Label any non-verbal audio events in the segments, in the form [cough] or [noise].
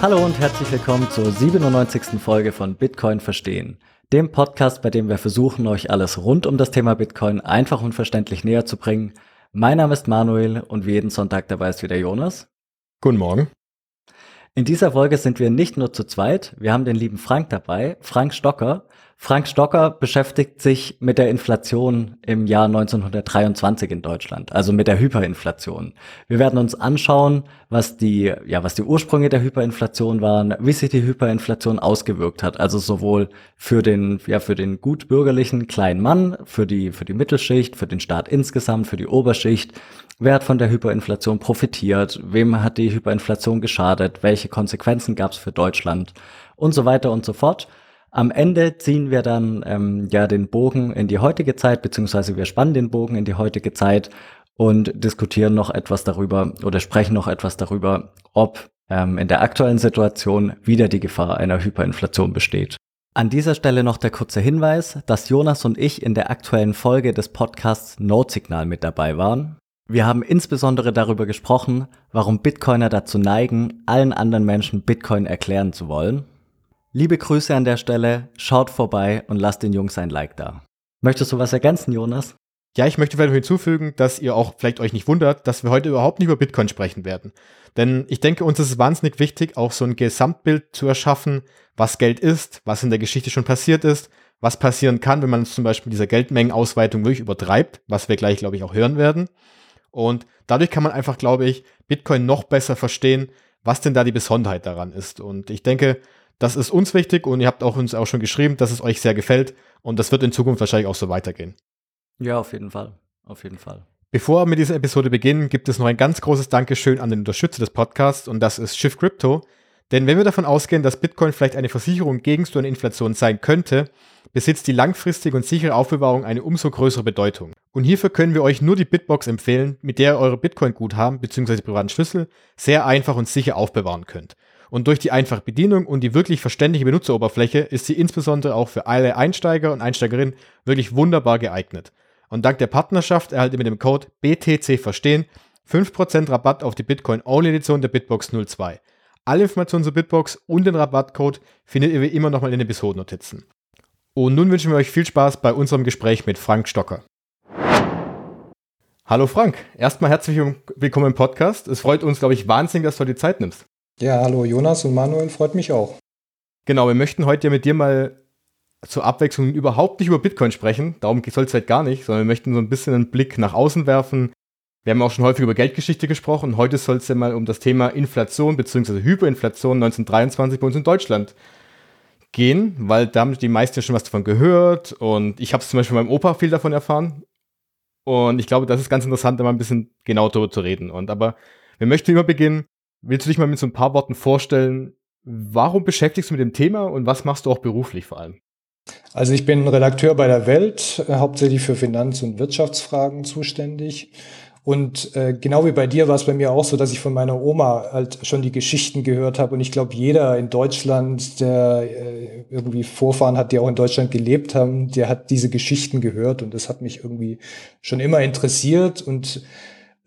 Hallo und herzlich willkommen zur 97. Folge von Bitcoin verstehen, dem Podcast, bei dem wir versuchen, euch alles rund um das Thema Bitcoin einfach und verständlich näher zu bringen. Mein Name ist Manuel und wie jeden Sonntag dabei ist wieder Jonas. Guten Morgen. In dieser Folge sind wir nicht nur zu zweit, wir haben den lieben Frank dabei, Frank Stocker. Frank Stocker beschäftigt sich mit der Inflation im Jahr 1923 in Deutschland, also mit der Hyperinflation. Wir werden uns anschauen, was die, ja, was die Ursprünge der Hyperinflation waren, wie sich die Hyperinflation ausgewirkt hat, also sowohl für den, ja, für den gutbürgerlichen kleinen Mann, für die, für die Mittelschicht, für den Staat insgesamt, für die Oberschicht. Wer hat von der Hyperinflation profitiert? Wem hat die Hyperinflation geschadet? Welche Konsequenzen gab es für Deutschland? Und so weiter und so fort. Am Ende ziehen wir dann ähm, ja den Bogen in die heutige Zeit, beziehungsweise wir spannen den Bogen in die heutige Zeit und diskutieren noch etwas darüber oder sprechen noch etwas darüber, ob ähm, in der aktuellen Situation wieder die Gefahr einer Hyperinflation besteht. An dieser Stelle noch der kurze Hinweis, dass Jonas und ich in der aktuellen Folge des Podcasts Notsignal mit dabei waren. Wir haben insbesondere darüber gesprochen, warum Bitcoiner dazu neigen, allen anderen Menschen Bitcoin erklären zu wollen. Liebe Grüße an der Stelle, schaut vorbei und lasst den Jungs ein Like da. Möchtest du was ergänzen, Jonas? Ja, ich möchte vielleicht noch hinzufügen, dass ihr auch vielleicht euch nicht wundert, dass wir heute überhaupt nicht über Bitcoin sprechen werden. Denn ich denke, uns ist es wahnsinnig wichtig, auch so ein Gesamtbild zu erschaffen, was Geld ist, was in der Geschichte schon passiert ist, was passieren kann, wenn man zum Beispiel dieser Geldmengenausweitung wirklich übertreibt, was wir gleich, glaube ich, auch hören werden. Und dadurch kann man einfach, glaube ich, Bitcoin noch besser verstehen, was denn da die Besonderheit daran ist. Und ich denke, das ist uns wichtig und ihr habt auch uns auch schon geschrieben, dass es euch sehr gefällt und das wird in Zukunft wahrscheinlich auch so weitergehen. Ja, auf jeden Fall. Auf jeden Fall. Bevor wir mit dieser Episode beginnen, gibt es noch ein ganz großes Dankeschön an den Unterstützer des Podcasts und das ist Shift Crypto. Denn wenn wir davon ausgehen, dass Bitcoin vielleicht eine Versicherung gegen so eine Inflation sein könnte, besitzt die langfristige und sichere Aufbewahrung eine umso größere Bedeutung. Und hierfür können wir euch nur die Bitbox empfehlen, mit der ihr eure Bitcoin-Guthaben bzw. privaten Schlüssel sehr einfach und sicher aufbewahren könnt. Und durch die einfache Bedienung und die wirklich verständliche Benutzeroberfläche ist sie insbesondere auch für alle Einsteiger und Einsteigerinnen wirklich wunderbar geeignet. Und dank der Partnerschaft erhaltet ihr mit dem Code BTC Verstehen 5% Rabatt auf die Bitcoin-Only-Edition der Bitbox 02. Alle Informationen zur Bitbox und den Rabattcode findet ihr wie immer nochmal in den Episodennotizen. Und nun wünschen wir euch viel Spaß bei unserem Gespräch mit Frank Stocker. Hallo Frank, erstmal herzlich willkommen im Podcast. Es freut uns, glaube ich, wahnsinnig, dass du dir Zeit nimmst. Ja, hallo Jonas und Manuel, freut mich auch. Genau, wir möchten heute ja mit dir mal zur Abwechslung überhaupt nicht über Bitcoin sprechen. Darum soll es halt gar nicht, sondern wir möchten so ein bisschen einen Blick nach außen werfen. Wir haben auch schon häufig über Geldgeschichte gesprochen. Heute soll es ja mal um das Thema Inflation bzw. Hyperinflation 1923 bei uns in Deutschland gehen, weil da haben die meisten ja schon was davon gehört und ich habe zum Beispiel von meinem Opa viel davon erfahren. Und ich glaube, das ist ganz interessant, da mal ein bisschen genau darüber zu reden. Und aber wir möchten immer beginnen Willst du dich mal mit so ein paar Worten vorstellen, warum beschäftigst du mit dem Thema und was machst du auch beruflich vor allem? Also ich bin Redakteur bei der Welt, äh, hauptsächlich für Finanz- und Wirtschaftsfragen zuständig. Und äh, genau wie bei dir war es bei mir auch so, dass ich von meiner Oma halt schon die Geschichten gehört habe. Und ich glaube, jeder in Deutschland, der äh, irgendwie Vorfahren hat, die auch in Deutschland gelebt haben, der hat diese Geschichten gehört. Und das hat mich irgendwie schon immer interessiert. Und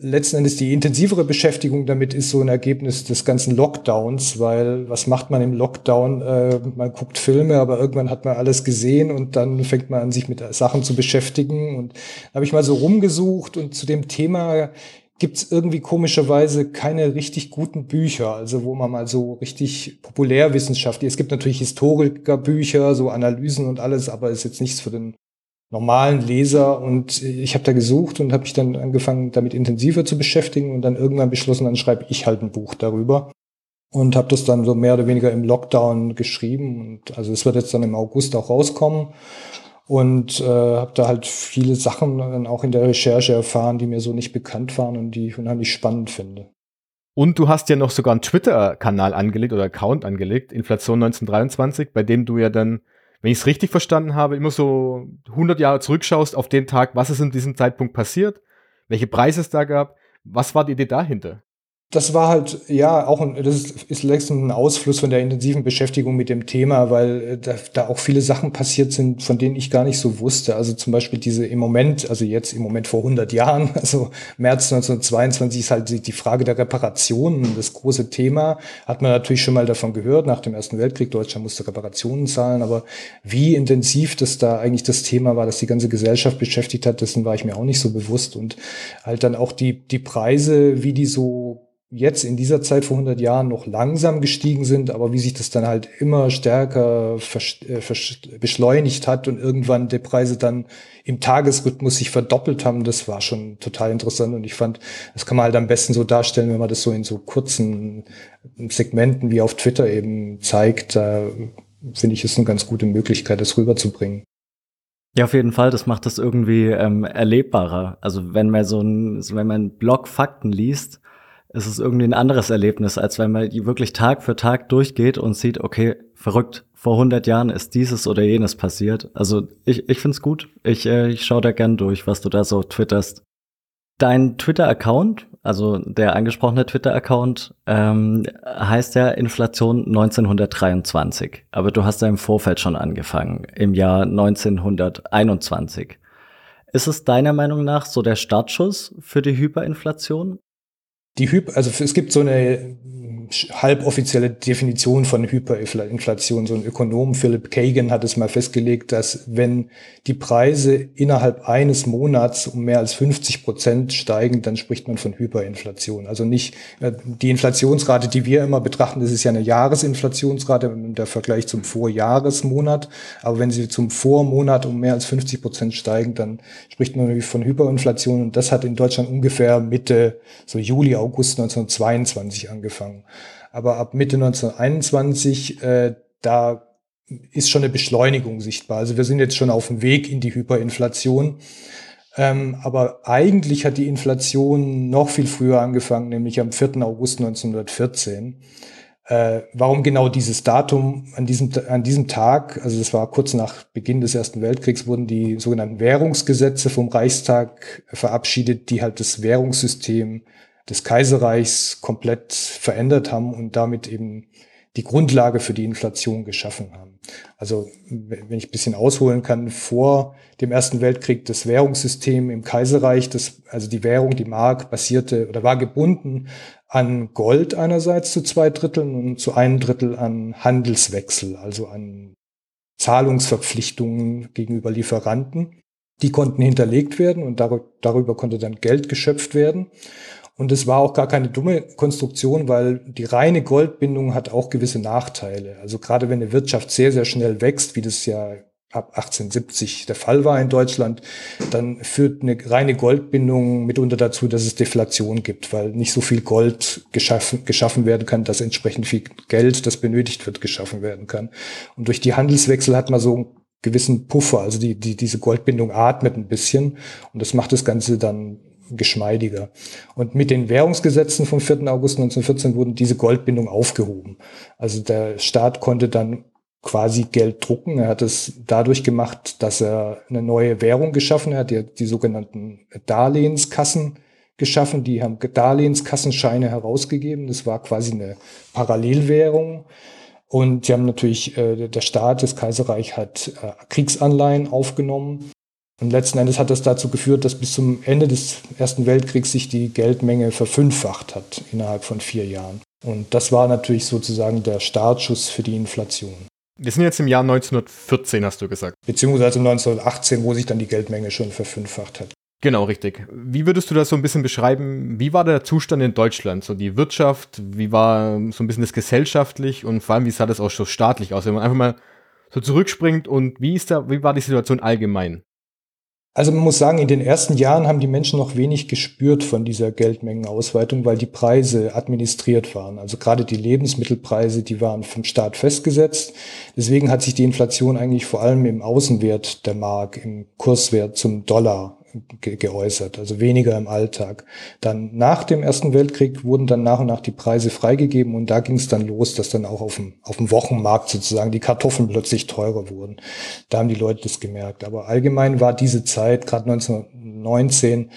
letzten Endes die intensivere Beschäftigung damit ist so ein Ergebnis des ganzen Lockdowns, weil was macht man im Lockdown? Äh, man guckt Filme, aber irgendwann hat man alles gesehen und dann fängt man an, sich mit Sachen zu beschäftigen. Und da habe ich mal so rumgesucht und zu dem Thema gibt es irgendwie komischerweise keine richtig guten Bücher, also wo man mal so richtig Populärwissenschaft, es gibt natürlich Historikerbücher, so Analysen und alles, aber ist jetzt nichts für den normalen Leser und ich habe da gesucht und habe mich dann angefangen, damit intensiver zu beschäftigen und dann irgendwann beschlossen, dann schreibe ich halt ein Buch darüber und habe das dann so mehr oder weniger im Lockdown geschrieben und also es wird jetzt dann im August auch rauskommen und äh, habe da halt viele Sachen dann auch in der Recherche erfahren, die mir so nicht bekannt waren und die ich unheimlich spannend finde. Und du hast ja noch sogar einen Twitter-Kanal angelegt oder Account angelegt, Inflation 1923, bei dem du ja dann wenn ich es richtig verstanden habe, immer so 100 Jahre zurückschaust auf den Tag, was ist in diesem Zeitpunkt passiert, welche Preise es da gab. Was war die Idee dahinter? Das war halt, ja, auch ein, das ist, letztens ein Ausfluss von der intensiven Beschäftigung mit dem Thema, weil äh, da, da auch viele Sachen passiert sind, von denen ich gar nicht so wusste. Also zum Beispiel diese im Moment, also jetzt im Moment vor 100 Jahren, [laughs] also März 1922 ist halt die, die Frage der Reparationen das große Thema. Hat man natürlich schon mal davon gehört, nach dem Ersten Weltkrieg, Deutschland musste Reparationen zahlen, aber wie intensiv das da eigentlich das Thema war, das die ganze Gesellschaft beschäftigt hat, dessen war ich mir auch nicht so bewusst und halt dann auch die, die Preise, wie die so jetzt in dieser Zeit vor 100 Jahren noch langsam gestiegen sind, aber wie sich das dann halt immer stärker äh, beschleunigt hat und irgendwann die Preise dann im Tagesrhythmus sich verdoppelt haben, das war schon total interessant und ich fand, das kann man halt am besten so darstellen, wenn man das so in so kurzen Segmenten wie auf Twitter eben zeigt. Da finde ich, ist eine ganz gute Möglichkeit, das rüberzubringen. Ja, auf jeden Fall, das macht das irgendwie ähm, erlebbarer. Also wenn man so ein, wenn man einen Blog Fakten liest, ist es irgendwie ein anderes Erlebnis, als wenn man wirklich Tag für Tag durchgeht und sieht, okay, verrückt, vor 100 Jahren ist dieses oder jenes passiert. Also ich, ich finde es gut. Ich, äh, ich schaue da gern durch, was du da so twitterst. Dein Twitter-Account, also der angesprochene Twitter-Account, ähm, heißt ja Inflation 1923. Aber du hast ja im Vorfeld schon angefangen, im Jahr 1921. Ist es deiner Meinung nach so der Startschuss für die Hyperinflation? Die Hyper, also es gibt so eine halboffizielle Definition von Hyperinflation. So ein Ökonom, Philip Kagan, hat es mal festgelegt, dass wenn die Preise innerhalb eines Monats um mehr als 50 Prozent steigen, dann spricht man von Hyperinflation. Also nicht äh, die Inflationsrate, die wir immer betrachten, das ist ja eine Jahresinflationsrate im Vergleich zum Vorjahresmonat. Aber wenn sie zum Vormonat um mehr als 50 Prozent steigen, dann spricht man von Hyperinflation. Und das hat in Deutschland ungefähr Mitte, so Juli, August 1922 angefangen. Aber ab Mitte 1921, äh, da ist schon eine Beschleunigung sichtbar. Also wir sind jetzt schon auf dem Weg in die Hyperinflation. Ähm, aber eigentlich hat die Inflation noch viel früher angefangen, nämlich am 4. August 1914. Äh, warum genau dieses Datum an diesem, an diesem Tag, also das war kurz nach Beginn des Ersten Weltkriegs, wurden die sogenannten Währungsgesetze vom Reichstag verabschiedet, die halt das Währungssystem des Kaiserreichs komplett verändert haben und damit eben die Grundlage für die Inflation geschaffen haben. Also wenn ich ein bisschen ausholen kann, vor dem Ersten Weltkrieg das Währungssystem im Kaiserreich, das, also die Währung, die Mark, basierte oder war gebunden an Gold einerseits zu zwei Dritteln und zu einem Drittel an Handelswechsel, also an Zahlungsverpflichtungen gegenüber Lieferanten. Die konnten hinterlegt werden und darüber konnte dann Geld geschöpft werden. Und es war auch gar keine dumme Konstruktion, weil die reine Goldbindung hat auch gewisse Nachteile. Also gerade wenn eine Wirtschaft sehr, sehr schnell wächst, wie das ja ab 1870 der Fall war in Deutschland, dann führt eine reine Goldbindung mitunter dazu, dass es Deflation gibt, weil nicht so viel Gold geschaffen, geschaffen werden kann, dass entsprechend viel Geld, das benötigt wird, geschaffen werden kann. Und durch die Handelswechsel hat man so einen gewissen Puffer, also die, die, diese Goldbindung atmet ein bisschen und das macht das Ganze dann geschmeidiger. Und mit den Währungsgesetzen vom 4. August 1914 wurden diese Goldbindung aufgehoben. Also der Staat konnte dann quasi Geld drucken. Er hat es dadurch gemacht, dass er eine neue Währung geschaffen hat, die, die sogenannten Darlehenskassen geschaffen. Die haben Darlehenskassenscheine herausgegeben. Das war quasi eine Parallelwährung. Und sie haben natürlich, äh, der Staat, das Kaiserreich hat äh, Kriegsanleihen aufgenommen und letzten Endes hat das dazu geführt, dass bis zum Ende des Ersten Weltkriegs sich die Geldmenge verfünffacht hat innerhalb von vier Jahren. Und das war natürlich sozusagen der Startschuss für die Inflation. Wir sind jetzt im Jahr 1914, hast du gesagt. Beziehungsweise 1918, wo sich dann die Geldmenge schon verfünffacht hat. Genau, richtig. Wie würdest du das so ein bisschen beschreiben? Wie war der Zustand in Deutschland? So die Wirtschaft, wie war so ein bisschen das gesellschaftlich und vor allem, wie sah das auch so staatlich aus? Wenn man einfach mal so zurückspringt und wie ist da, wie war die Situation allgemein? Also man muss sagen, in den ersten Jahren haben die Menschen noch wenig gespürt von dieser Geldmengenausweitung, weil die Preise administriert waren. Also gerade die Lebensmittelpreise, die waren vom Staat festgesetzt. Deswegen hat sich die Inflation eigentlich vor allem im Außenwert der Mark, im Kurswert zum Dollar ge geäußert, also weniger im Alltag. Dann nach dem Ersten Weltkrieg wurden dann nach und nach die Preise freigegeben und da ging es dann los, dass dann auch auf dem, auf dem Wochenmarkt sozusagen die Kartoffeln plötzlich teurer wurden. Da haben die Leute das gemerkt. Aber allgemein war diese Zeit, gerade 1919,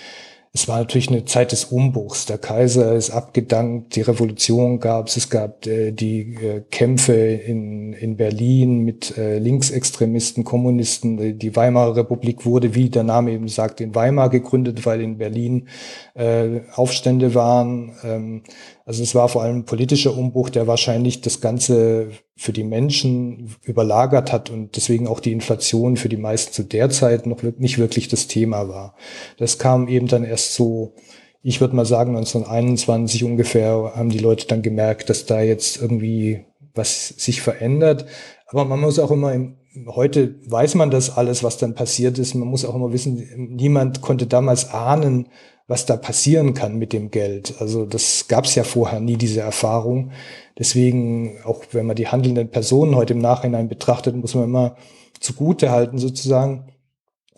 es war natürlich eine Zeit des Umbruchs. Der Kaiser ist abgedankt, die Revolution gab es, es gab äh, die äh, Kämpfe in, in Berlin mit äh, Linksextremisten, Kommunisten. Die Weimarer Republik wurde, wie der Name eben sagt, in Weimar gegründet, weil in Berlin äh, Aufstände waren. Ähm, also es war vor allem ein politischer Umbruch, der wahrscheinlich das Ganze für die Menschen überlagert hat und deswegen auch die Inflation für die meisten zu der Zeit noch nicht wirklich das Thema war. Das kam eben dann erst so, ich würde mal sagen, 1921 ungefähr haben die Leute dann gemerkt, dass da jetzt irgendwie was sich verändert. Aber man muss auch immer im, heute weiß man das alles, was dann passiert ist. Man muss auch immer wissen, niemand konnte damals ahnen, was da passieren kann mit dem Geld. Also das gab es ja vorher nie, diese Erfahrung. Deswegen, auch wenn man die handelnden Personen heute im Nachhinein betrachtet, muss man immer zugute halten sozusagen.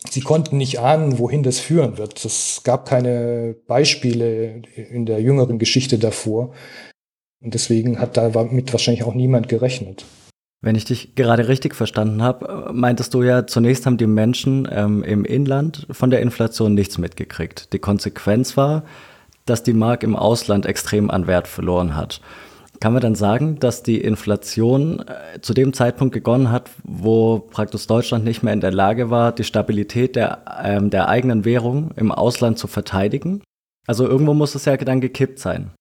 Sie konnten nicht ahnen, wohin das führen wird. Es gab keine Beispiele in der jüngeren Geschichte davor. Und deswegen hat damit wahrscheinlich auch niemand gerechnet. Wenn ich dich gerade richtig verstanden habe, meintest du ja, zunächst haben die Menschen ähm, im Inland von der Inflation nichts mitgekriegt. Die Konsequenz war, dass die Mark im Ausland extrem an Wert verloren hat. Kann man dann sagen, dass die Inflation äh, zu dem Zeitpunkt gegonnen hat, wo praktisch Deutschland nicht mehr in der Lage war, die Stabilität der, ähm, der eigenen Währung im Ausland zu verteidigen? Also irgendwo muss es ja dann gekippt sein.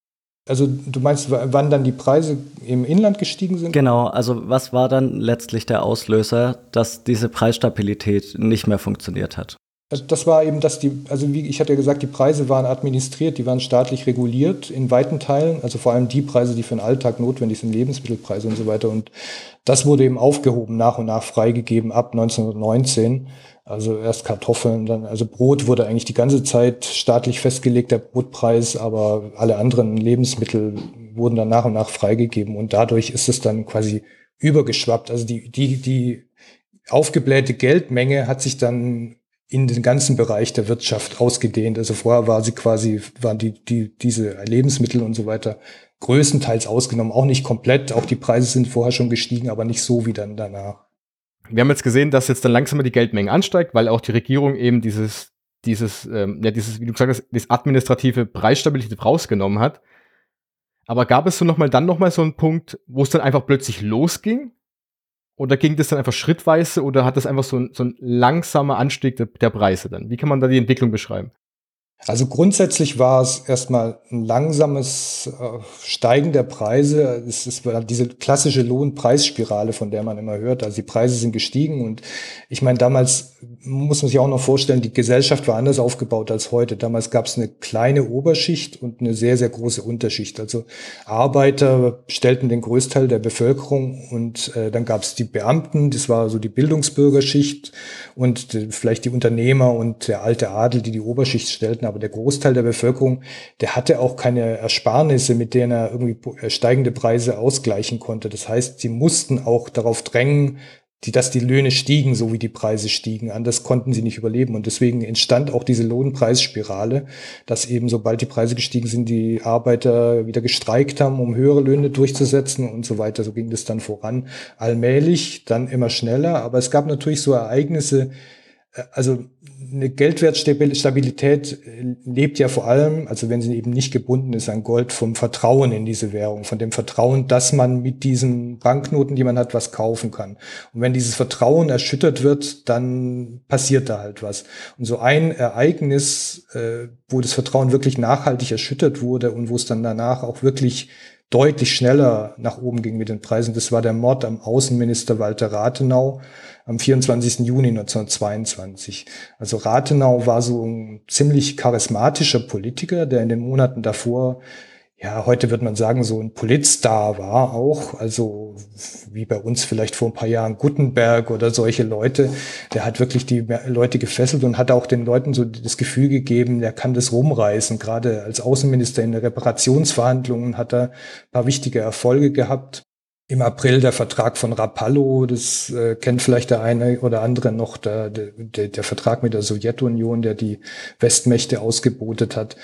Also du meinst, wann dann die Preise im Inland gestiegen sind? Genau, also was war dann letztlich der Auslöser, dass diese Preisstabilität nicht mehr funktioniert hat? Also das war eben, dass die, also wie ich hatte ja gesagt, die Preise waren administriert, die waren staatlich reguliert in weiten Teilen, also vor allem die Preise, die für den Alltag notwendig sind, Lebensmittelpreise und so weiter. Und das wurde eben aufgehoben, nach und nach freigegeben ab 1919. Also erst Kartoffeln, dann, also Brot wurde eigentlich die ganze Zeit staatlich festgelegt, der Brotpreis, aber alle anderen Lebensmittel wurden dann nach und nach freigegeben und dadurch ist es dann quasi übergeschwappt. Also die, die, die aufgeblähte Geldmenge hat sich dann in den ganzen Bereich der Wirtschaft ausgedehnt. Also vorher war sie quasi, waren die, die, diese Lebensmittel und so weiter größtenteils ausgenommen, auch nicht komplett. Auch die Preise sind vorher schon gestiegen, aber nicht so wie dann danach wir haben jetzt gesehen, dass jetzt dann langsam die Geldmenge ansteigt, weil auch die Regierung eben dieses, dieses, ähm, ja, dieses, wie du gesagt hast, das administrative Preisstabilität rausgenommen hat. Aber gab es so nochmal dann nochmal so einen Punkt, wo es dann einfach plötzlich losging? Oder ging das dann einfach schrittweise oder hat das einfach so ein, so ein langsamer Anstieg der, der Preise dann? Wie kann man da die Entwicklung beschreiben? Also grundsätzlich war es erstmal ein langsames äh, Steigen der Preise. Es ist diese klassische Lohnpreisspirale, von der man immer hört. Also die Preise sind gestiegen und ich meine, damals muss man sich auch noch vorstellen, die Gesellschaft war anders aufgebaut als heute. Damals gab es eine kleine Oberschicht und eine sehr, sehr große Unterschicht. Also Arbeiter stellten den Größteil der Bevölkerung und äh, dann gab es die Beamten, das war so die Bildungsbürgerschicht und äh, vielleicht die Unternehmer und der alte Adel, die die Oberschicht stellten aber der Großteil der Bevölkerung, der hatte auch keine Ersparnisse, mit denen er irgendwie äh, steigende Preise ausgleichen konnte. Das heißt, sie mussten auch darauf drängen, die, dass die Löhne stiegen, so wie die Preise stiegen. Anders konnten sie nicht überleben. Und deswegen entstand auch diese Lohnpreisspirale, dass eben sobald die Preise gestiegen sind, die Arbeiter wieder gestreikt haben, um höhere Löhne durchzusetzen und so weiter. So ging das dann voran. Allmählich, dann immer schneller. Aber es gab natürlich so Ereignisse, äh, also eine Geldwertstabilität äh, lebt ja vor allem, also wenn sie eben nicht gebunden ist an Gold, vom Vertrauen in diese Währung, von dem Vertrauen, dass man mit diesen Banknoten, die man hat, was kaufen kann. Und wenn dieses Vertrauen erschüttert wird, dann passiert da halt was. Und so ein Ereignis, äh, wo das Vertrauen wirklich nachhaltig erschüttert wurde und wo es dann danach auch wirklich deutlich schneller nach oben ging mit den Preisen, das war der Mord am Außenminister Walter Rathenau am 24. Juni 1922. Also Rathenau war so ein ziemlich charismatischer Politiker, der in den Monaten davor ja, heute wird man sagen, so ein Politstar war auch, also wie bei uns vielleicht vor ein paar Jahren Gutenberg oder solche Leute, der hat wirklich die Leute gefesselt und hat auch den Leuten so das Gefühl gegeben, der kann das rumreißen. Gerade als Außenminister in den Reparationsverhandlungen hat er ein paar wichtige Erfolge gehabt im April der Vertrag von Rapallo, das äh, kennt vielleicht der eine oder andere noch, der, der, der Vertrag mit der Sowjetunion, der die Westmächte ausgebotet hat.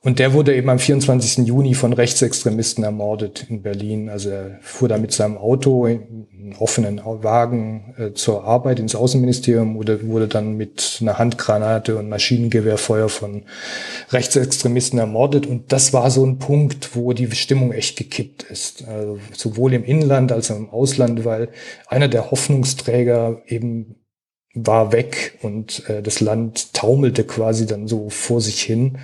Und der wurde eben am 24. Juni von Rechtsextremisten ermordet in Berlin. Also er fuhr da mit seinem Auto in einen offenen Wagen äh, zur Arbeit ins Außenministerium oder wurde dann mit einer Handgranate und Maschinengewehrfeuer von Rechtsextremisten ermordet. Und das war so ein Punkt, wo die Stimmung echt gekippt ist. Also sowohl im Inland als auch im Ausland, weil einer der Hoffnungsträger eben war weg und äh, das Land taumelte quasi dann so vor sich hin.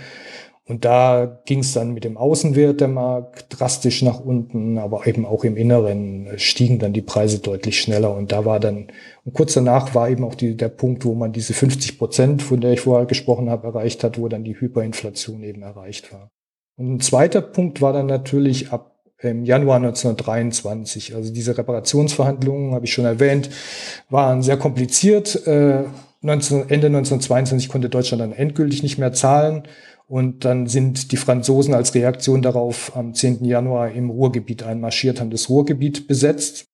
Und da ging es dann mit dem Außenwert der Mark drastisch nach unten, aber eben auch im Inneren stiegen dann die Preise deutlich schneller. Und da war dann, und kurz danach war eben auch die, der Punkt, wo man diese 50 Prozent, von der ich vorher gesprochen habe, erreicht hat, wo dann die Hyperinflation eben erreicht war. Und ein zweiter Punkt war dann natürlich ab im Januar 1923. Also diese Reparationsverhandlungen, habe ich schon erwähnt, waren sehr kompliziert. Äh, 19, Ende 1922 konnte Deutschland dann endgültig nicht mehr zahlen. Und dann sind die Franzosen als Reaktion darauf am 10. Januar im Ruhrgebiet einmarschiert, haben das Ruhrgebiet besetzt.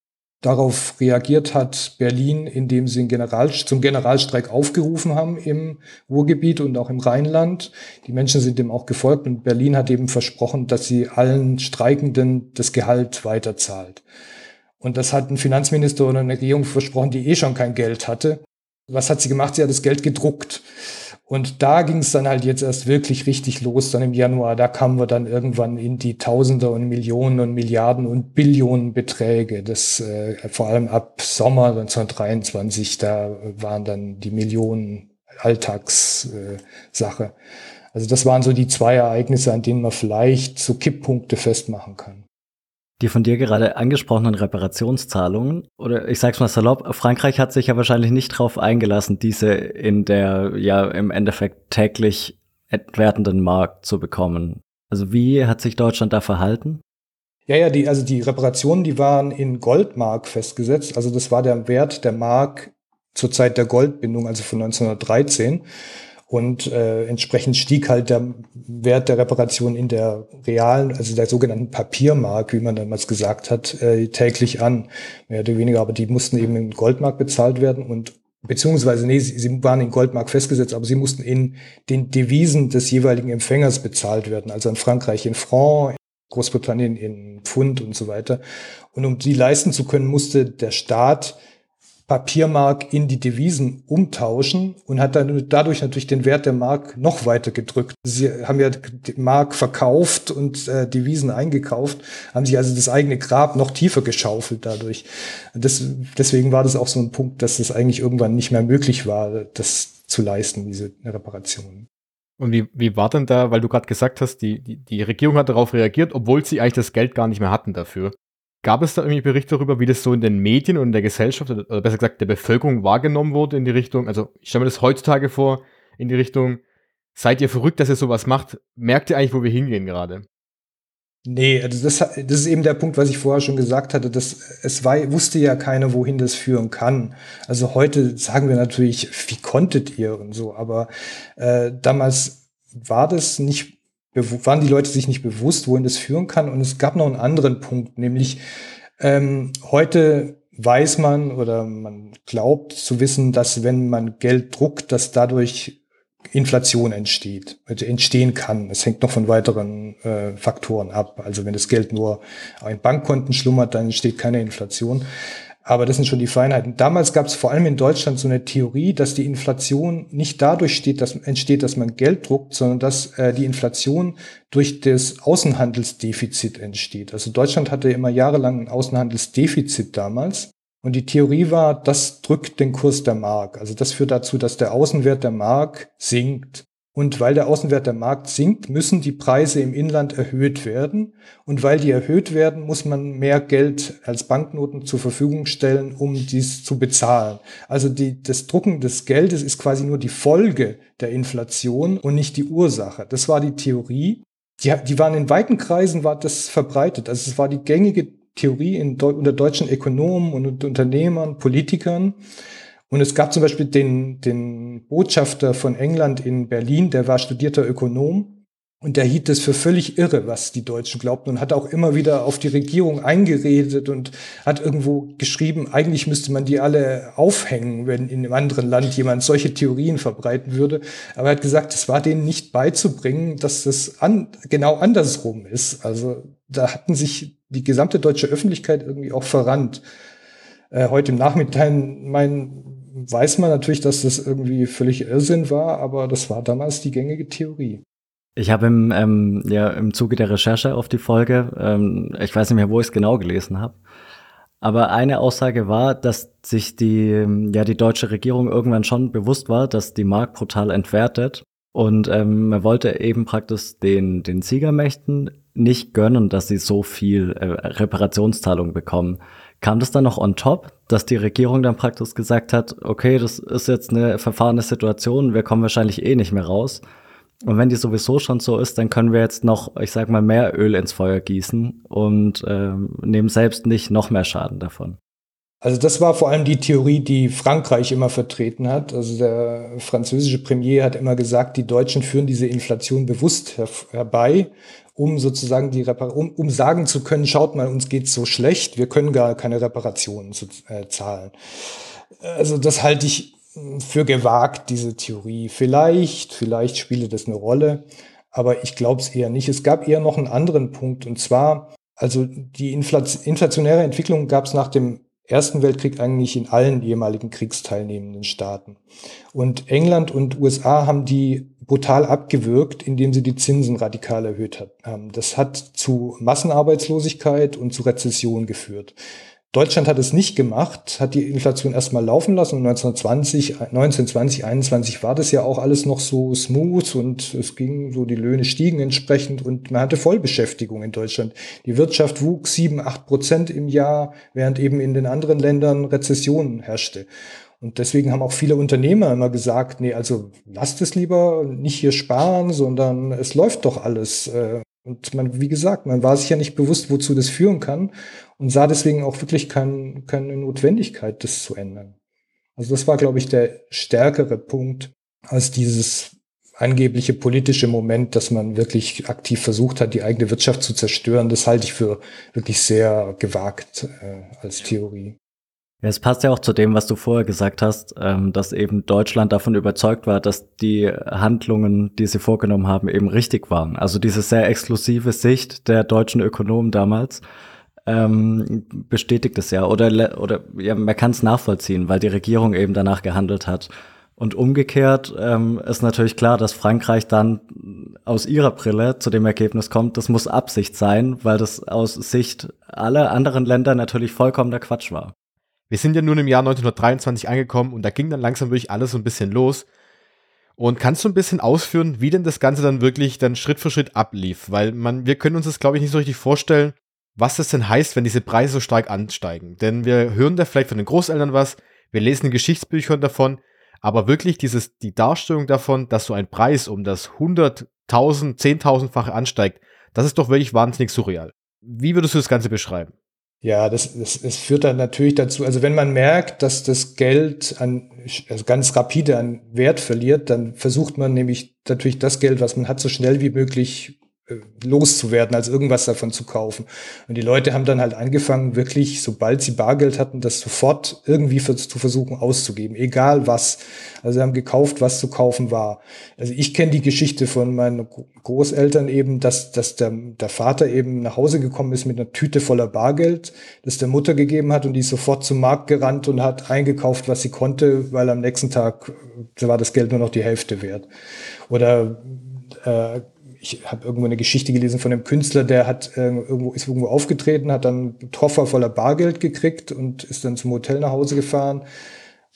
Darauf reagiert hat Berlin, indem sie General, zum Generalstreik aufgerufen haben im Ruhrgebiet und auch im Rheinland. Die Menschen sind dem auch gefolgt und Berlin hat eben versprochen, dass sie allen Streikenden das Gehalt weiterzahlt. Und das hat ein Finanzminister oder eine Regierung versprochen, die eh schon kein Geld hatte. Was hat sie gemacht? Sie hat das Geld gedruckt. Und da ging es dann halt jetzt erst wirklich richtig los, dann im Januar. Da kamen wir dann irgendwann in die Tausender und Millionen und Milliarden und Billionen Beträge. Das äh, vor allem ab Sommer 1923, da waren dann die Millionen Alltagssache. Äh, also das waren so die zwei Ereignisse, an denen man vielleicht so Kipppunkte festmachen kann. Die von dir gerade angesprochenen Reparationszahlungen, oder ich sag's mal salopp, Frankreich hat sich ja wahrscheinlich nicht darauf eingelassen, diese in der ja im Endeffekt täglich entwertenden Mark zu bekommen. Also wie hat sich Deutschland da verhalten? Ja, ja, die, also die Reparationen, die waren in Goldmark festgesetzt. Also das war der Wert der Mark zur Zeit der Goldbindung, also von 1913. Und äh, entsprechend stieg halt der Wert der Reparation in der realen, also der sogenannten Papiermark, wie man damals gesagt hat, äh, täglich an. Mehr oder weniger, aber die mussten eben in Goldmark bezahlt werden und beziehungsweise, nee, sie, sie waren in Goldmark festgesetzt, aber sie mussten in den Devisen des jeweiligen Empfängers bezahlt werden. Also in Frankreich in Franc, Großbritannien in Pfund und so weiter. Und um die leisten zu können, musste der Staat Papiermark in die Devisen umtauschen und hat dann dadurch natürlich den Wert der Mark noch weiter gedrückt. Sie haben ja die Mark verkauft und äh, Devisen eingekauft, haben sich also das eigene Grab noch tiefer geschaufelt dadurch. Das, deswegen war das auch so ein Punkt, dass es eigentlich irgendwann nicht mehr möglich war, das zu leisten, diese Reparation. Und wie, wie war denn da, weil du gerade gesagt hast, die, die, die Regierung hat darauf reagiert, obwohl sie eigentlich das Geld gar nicht mehr hatten dafür. Gab es da irgendwie Berichte darüber, wie das so in den Medien und in der Gesellschaft, oder besser gesagt der Bevölkerung wahrgenommen wurde in die Richtung, also ich stelle mir das heutzutage vor, in die Richtung, seid ihr verrückt, dass ihr sowas macht? Merkt ihr eigentlich, wo wir hingehen gerade? Nee, also das, das ist eben der Punkt, was ich vorher schon gesagt hatte, dass es war, wusste ja keiner, wohin das führen kann. Also heute sagen wir natürlich, wie konntet ihr und so, aber äh, damals war das nicht waren die Leute sich nicht bewusst, wohin das führen kann. Und es gab noch einen anderen Punkt, nämlich ähm, heute weiß man oder man glaubt zu wissen, dass wenn man Geld druckt, dass dadurch Inflation entsteht, also entstehen kann. Es hängt noch von weiteren äh, Faktoren ab. Also wenn das Geld nur in Bankkonten schlummert, dann entsteht keine Inflation. Aber das sind schon die Feinheiten. Damals gab es vor allem in Deutschland so eine Theorie, dass die Inflation nicht dadurch steht, dass, entsteht, dass man Geld druckt, sondern dass äh, die Inflation durch das Außenhandelsdefizit entsteht. Also Deutschland hatte immer jahrelang ein Außenhandelsdefizit damals. Und die Theorie war, das drückt den Kurs der Mark. Also das führt dazu, dass der Außenwert der Mark sinkt. Und weil der Außenwert der Markt sinkt, müssen die Preise im Inland erhöht werden. Und weil die erhöht werden, muss man mehr Geld als Banknoten zur Verfügung stellen, um dies zu bezahlen. Also die, das Drucken des Geldes ist quasi nur die Folge der Inflation und nicht die Ursache. Das war die Theorie. Die, die waren in weiten Kreisen war das verbreitet. Also es war die gängige Theorie in, unter deutschen Ökonomen und Unternehmern, Politikern. Und es gab zum Beispiel den, den Botschafter von England in Berlin, der war studierter Ökonom. Und der hielt es für völlig irre, was die Deutschen glaubten und hat auch immer wieder auf die Regierung eingeredet und hat irgendwo geschrieben, eigentlich müsste man die alle aufhängen, wenn in einem anderen Land jemand solche Theorien verbreiten würde. Aber er hat gesagt, es war denen nicht beizubringen, dass das an, genau andersrum ist. Also da hatten sich die gesamte deutsche Öffentlichkeit irgendwie auch verrannt. Äh, heute im Nachmittag mein, weiß man natürlich, dass das irgendwie völlig Irrsinn war, aber das war damals die gängige Theorie. Ich habe im, ähm, ja, im Zuge der Recherche auf die Folge, ähm, ich weiß nicht mehr, wo ich es genau gelesen habe, aber eine Aussage war, dass sich die, ja, die deutsche Regierung irgendwann schon bewusst war, dass die Mark brutal entwertet. Und ähm, man wollte eben praktisch den, den Siegermächten nicht gönnen, dass sie so viel äh, Reparationszahlung bekommen. Kam das dann noch on top, dass die Regierung dann praktisch gesagt hat, okay, das ist jetzt eine verfahrene Situation, wir kommen wahrscheinlich eh nicht mehr raus. Und wenn die sowieso schon so ist, dann können wir jetzt noch, ich sag mal, mehr Öl ins Feuer gießen und ähm, nehmen selbst nicht noch mehr Schaden davon. Also das war vor allem die Theorie, die Frankreich immer vertreten hat. Also der französische Premier hat immer gesagt, die Deutschen führen diese Inflation bewusst her herbei, um sozusagen die Repar um, um sagen zu können, schaut mal, uns geht's so schlecht, wir können gar keine Reparationen zu, äh, zahlen. Also das halte ich für gewagt, diese Theorie. Vielleicht, vielleicht spiele das eine Rolle, aber ich glaube es eher nicht. Es gab eher noch einen anderen Punkt und zwar, also die inflationäre Entwicklung gab es nach dem Ersten Weltkrieg eigentlich in allen ehemaligen kriegsteilnehmenden Staaten. Und England und USA haben die brutal abgewürgt, indem sie die Zinsen radikal erhöht haben. Das hat zu Massenarbeitslosigkeit und zu Rezession geführt. Deutschland hat es nicht gemacht, hat die Inflation erstmal laufen lassen und 1920, 1920, 21 war das ja auch alles noch so smooth und es ging so, die Löhne stiegen entsprechend und man hatte Vollbeschäftigung in Deutschland. Die Wirtschaft wuchs sieben, acht Prozent im Jahr, während eben in den anderen Ländern Rezession herrschte. Und deswegen haben auch viele Unternehmer immer gesagt, nee, also lasst es lieber nicht hier sparen, sondern es läuft doch alles. Äh, und man, wie gesagt, man war sich ja nicht bewusst, wozu das führen kann und sah deswegen auch wirklich kein, keine Notwendigkeit, das zu ändern. Also das war, glaube ich, der stärkere Punkt als dieses angebliche politische Moment, dass man wirklich aktiv versucht hat, die eigene Wirtschaft zu zerstören. Das halte ich für wirklich sehr gewagt äh, als Theorie. Ja, es passt ja auch zu dem, was du vorher gesagt hast, ähm, dass eben Deutschland davon überzeugt war, dass die Handlungen, die sie vorgenommen haben, eben richtig waren. Also diese sehr exklusive Sicht der deutschen Ökonomen damals ähm, bestätigt es ja. Oder, oder ja, man kann es nachvollziehen, weil die Regierung eben danach gehandelt hat. Und umgekehrt ähm, ist natürlich klar, dass Frankreich dann aus ihrer Brille zu dem Ergebnis kommt, das muss Absicht sein, weil das aus Sicht aller anderen Länder natürlich vollkommener Quatsch war. Wir sind ja nun im Jahr 1923 angekommen und da ging dann langsam wirklich alles so ein bisschen los. Und kannst du ein bisschen ausführen, wie denn das Ganze dann wirklich dann Schritt für Schritt ablief? Weil man, wir können uns das, glaube ich, nicht so richtig vorstellen, was das denn heißt, wenn diese Preise so stark ansteigen. Denn wir hören da vielleicht von den Großeltern was, wir lesen in Geschichtsbüchern davon, aber wirklich dieses, die Darstellung davon, dass so ein Preis um das 100.000, 10.000-fache ansteigt, das ist doch wirklich wahnsinnig surreal. Wie würdest du das Ganze beschreiben? Ja, das, das, das führt dann natürlich dazu, also wenn man merkt, dass das Geld an, also ganz rapide an Wert verliert, dann versucht man nämlich natürlich das Geld, was man hat, so schnell wie möglich loszuwerden, als irgendwas davon zu kaufen. Und die Leute haben dann halt angefangen, wirklich, sobald sie Bargeld hatten, das sofort irgendwie für, zu versuchen auszugeben, egal was. Also sie haben gekauft, was zu kaufen war. Also ich kenne die Geschichte von meinen Großeltern eben, dass, dass der, der Vater eben nach Hause gekommen ist mit einer Tüte voller Bargeld, das der Mutter gegeben hat und die ist sofort zum Markt gerannt und hat eingekauft, was sie konnte, weil am nächsten Tag da war das Geld nur noch die Hälfte wert. Oder äh, ich habe irgendwo eine Geschichte gelesen von einem Künstler, der hat äh, irgendwo ist irgendwo aufgetreten, hat dann Koffer voller Bargeld gekriegt und ist dann zum Hotel nach Hause gefahren,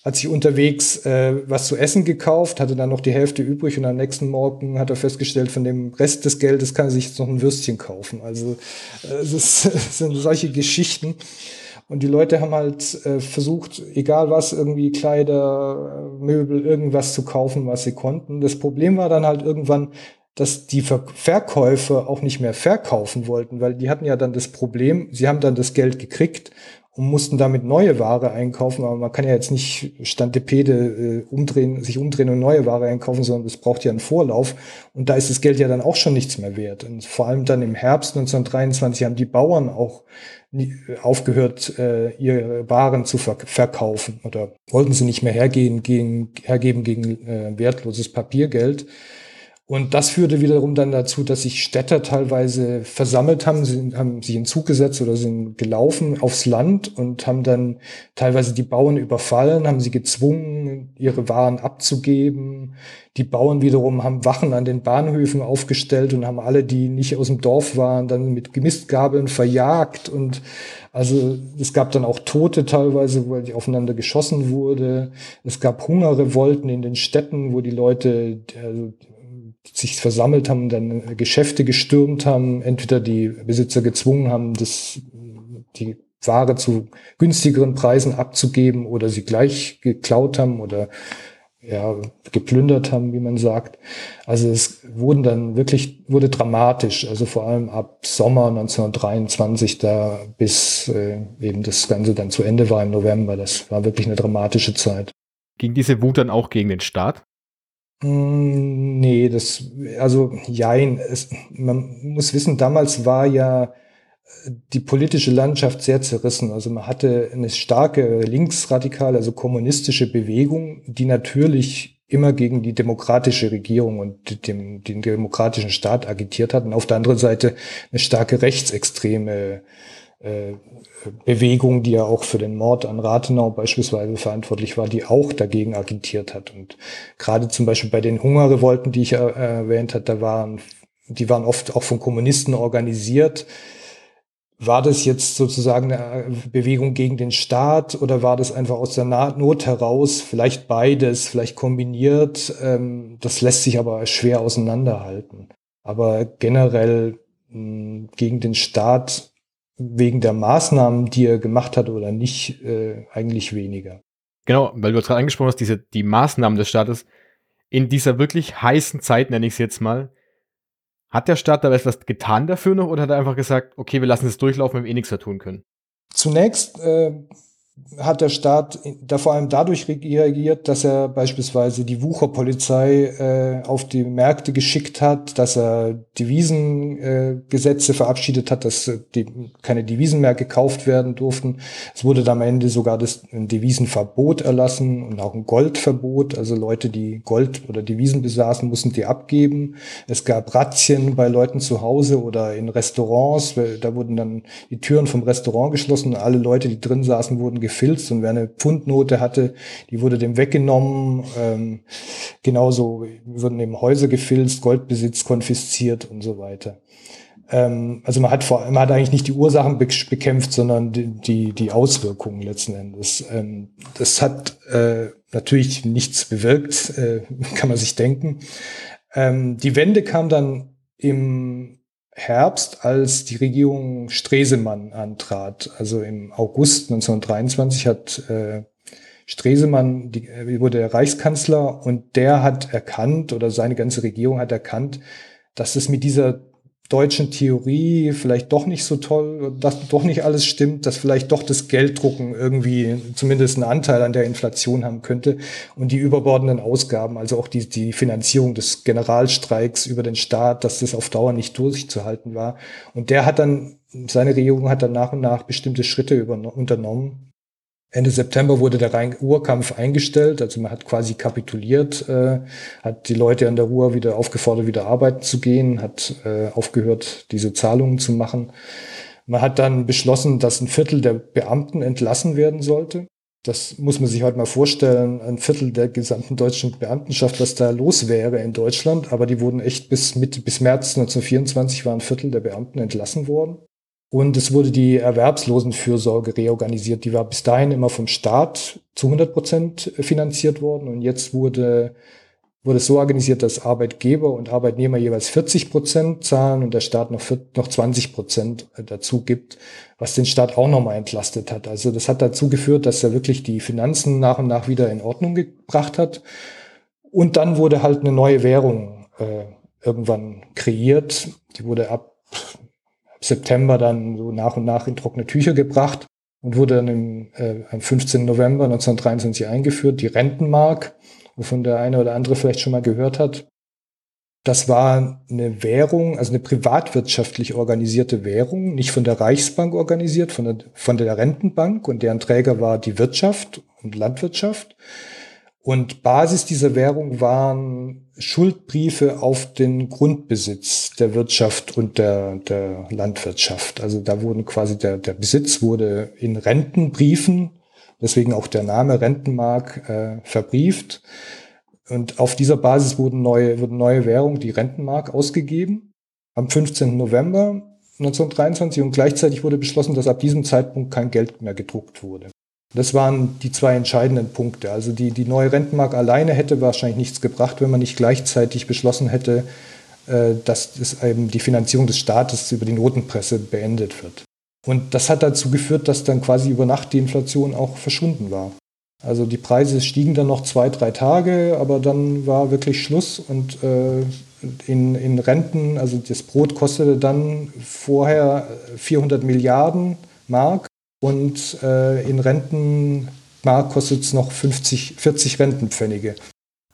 hat sich unterwegs äh, was zu essen gekauft, hatte dann noch die Hälfte übrig und am nächsten Morgen hat er festgestellt, von dem Rest des Geldes kann er sich jetzt noch ein Würstchen kaufen. Also äh, es, ist, [laughs] sind solche Geschichten. Und die Leute haben halt äh, versucht, egal was, irgendwie Kleider, äh, Möbel, irgendwas zu kaufen, was sie konnten. Das Problem war dann halt irgendwann, dass die Verkäufer auch nicht mehr verkaufen wollten, weil die hatten ja dann das Problem, sie haben dann das Geld gekriegt und mussten damit neue Ware einkaufen. Aber man kann ja jetzt nicht Stantepede äh, umdrehen, sich umdrehen und neue Ware einkaufen, sondern es braucht ja einen Vorlauf. Und da ist das Geld ja dann auch schon nichts mehr wert. Und vor allem dann im Herbst 1923 haben die Bauern auch nie, aufgehört, äh, ihre Waren zu ver verkaufen oder wollten sie nicht mehr hergehen, gegen, hergeben gegen äh, wertloses Papiergeld. Und das führte wiederum dann dazu, dass sich Städter teilweise versammelt haben, sie haben sich in Zug gesetzt oder sind gelaufen aufs Land und haben dann teilweise die Bauern überfallen, haben sie gezwungen, ihre Waren abzugeben. Die Bauern wiederum haben Wachen an den Bahnhöfen aufgestellt und haben alle, die nicht aus dem Dorf waren, dann mit Gemistgabeln verjagt. Und also es gab dann auch Tote teilweise, weil die aufeinander geschossen wurde. Es gab Hungerrevolten in den Städten, wo die Leute, also sich versammelt haben, dann Geschäfte gestürmt haben, entweder die Besitzer gezwungen haben, das, die Ware zu günstigeren Preisen abzugeben oder sie gleich geklaut haben oder ja, geplündert haben, wie man sagt. Also es wurden dann wirklich, wurde dramatisch, also vor allem ab Sommer 1923 da bis äh, eben das Ganze dann zu Ende war im November. Das war wirklich eine dramatische Zeit. Ging diese Wut dann auch gegen den Staat? Mm, nee, das, also jein. Es, man muss wissen, damals war ja äh, die politische Landschaft sehr zerrissen. Also man hatte eine starke linksradikale, also kommunistische Bewegung, die natürlich immer gegen die demokratische Regierung und dem, den demokratischen Staat agitiert hat. Und auf der anderen Seite eine starke rechtsextreme Bewegung, die ja auch für den Mord an Rathenau beispielsweise verantwortlich war, die auch dagegen agitiert hat. Und gerade zum Beispiel bei den Hungerrevolten, die ich äh, erwähnt habe, da waren, die waren oft auch von Kommunisten organisiert. War das jetzt sozusagen eine Bewegung gegen den Staat oder war das einfach aus der Not heraus? Vielleicht beides, vielleicht kombiniert. Ähm, das lässt sich aber schwer auseinanderhalten. Aber generell mh, gegen den Staat wegen der Maßnahmen, die er gemacht hat oder nicht, äh, eigentlich weniger. Genau, weil du gerade angesprochen hast, diese, die Maßnahmen des Staates in dieser wirklich heißen Zeit, nenne ich es jetzt mal, hat der Staat da etwas getan dafür noch oder hat er einfach gesagt, okay, wir lassen es durchlaufen, wenn wir eh nichts mehr tun können? Zunächst äh, hat der Staat da vor allem dadurch reagiert, dass er beispielsweise die Wucherpolizei äh, auf die Märkte geschickt hat, dass er Devisengesetze äh, verabschiedet hat, dass äh, die, keine Devisen mehr gekauft werden durften. Es wurde am Ende sogar das ein Devisenverbot erlassen und auch ein Goldverbot. Also Leute, die Gold oder Devisen besaßen, mussten die abgeben. Es gab Razzien bei Leuten zu Hause oder in Restaurants. Da wurden dann die Türen vom Restaurant geschlossen und alle Leute, die drin saßen, wurden gefilzt und wer eine Pfundnote hatte, die wurde dem weggenommen. Ähm, genauso wurden eben Häuser gefilzt, Goldbesitz konfisziert und so weiter. Ähm, also man hat vor man hat eigentlich nicht die Ursachen be bekämpft, sondern die, die, die Auswirkungen letzten Endes. Ähm, das hat äh, natürlich nichts bewirkt, äh, [laughs] kann man sich denken. Ähm, die Wende kam dann im Herbst, als die Regierung Stresemann antrat. Also im August 1923 hat äh, Stresemann, die, äh, wurde der Reichskanzler und der hat erkannt oder seine ganze Regierung hat erkannt, dass es mit dieser deutschen Theorie vielleicht doch nicht so toll, dass doch nicht alles stimmt, dass vielleicht doch das Gelddrucken irgendwie zumindest einen Anteil an der Inflation haben könnte und die überbordenden Ausgaben, also auch die, die Finanzierung des Generalstreiks über den Staat, dass das auf Dauer nicht durchzuhalten war. Und der hat dann, seine Regierung hat dann nach und nach bestimmte Schritte unternommen, Ende September wurde der Ruhrkampf eingestellt, also man hat quasi kapituliert, äh, hat die Leute an der Ruhr wieder aufgefordert, wieder arbeiten zu gehen, hat äh, aufgehört, diese Zahlungen zu machen. Man hat dann beschlossen, dass ein Viertel der Beamten entlassen werden sollte. Das muss man sich heute mal vorstellen, ein Viertel der gesamten deutschen Beamtenschaft, was da los wäre in Deutschland. Aber die wurden echt bis, Mitte, bis März 1924 waren ein Viertel der Beamten entlassen worden. Und es wurde die Erwerbslosenfürsorge reorganisiert. Die war bis dahin immer vom Staat zu 100 Prozent finanziert worden. Und jetzt wurde, wurde es so organisiert, dass Arbeitgeber und Arbeitnehmer jeweils 40 Prozent zahlen und der Staat noch, noch 20 Prozent dazu gibt, was den Staat auch nochmal entlastet hat. Also das hat dazu geführt, dass er wirklich die Finanzen nach und nach wieder in Ordnung gebracht hat. Und dann wurde halt eine neue Währung äh, irgendwann kreiert. Die wurde ab September dann so nach und nach in trockene Tücher gebracht. und wurde dann im, äh, am 15. November 1923 eingeführt, die Rentenmark, wovon der eine oder andere vielleicht schon mal gehört hat. Das war eine Währung, also eine privatwirtschaftlich organisierte Währung, nicht von der Reichsbank organisiert, von der, von der Rentenbank und deren Träger war die Wirtschaft und Landwirtschaft. Und Basis dieser Währung waren Schuldbriefe auf den Grundbesitz der Wirtschaft und der, der Landwirtschaft. Also da wurden quasi der, der Besitz wurde in Rentenbriefen, deswegen auch der Name Rentenmark, äh, verbrieft. Und auf dieser Basis wurden neue, wurden neue Währungen, die Rentenmark, ausgegeben. Am 15. November 1923 und gleichzeitig wurde beschlossen, dass ab diesem Zeitpunkt kein Geld mehr gedruckt wurde. Das waren die zwei entscheidenden Punkte. Also die, die neue Rentenmark alleine hätte wahrscheinlich nichts gebracht, wenn man nicht gleichzeitig beschlossen hätte, äh, dass das eben die Finanzierung des Staates über die Notenpresse beendet wird. Und das hat dazu geführt, dass dann quasi über Nacht die Inflation auch verschwunden war. Also die Preise stiegen dann noch zwei, drei Tage, aber dann war wirklich Schluss und äh, in, in Renten, also das Brot kostete dann vorher 400 Milliarden Mark und äh, in Rentenmark kostet es noch 50, 40 Rentenpfennige.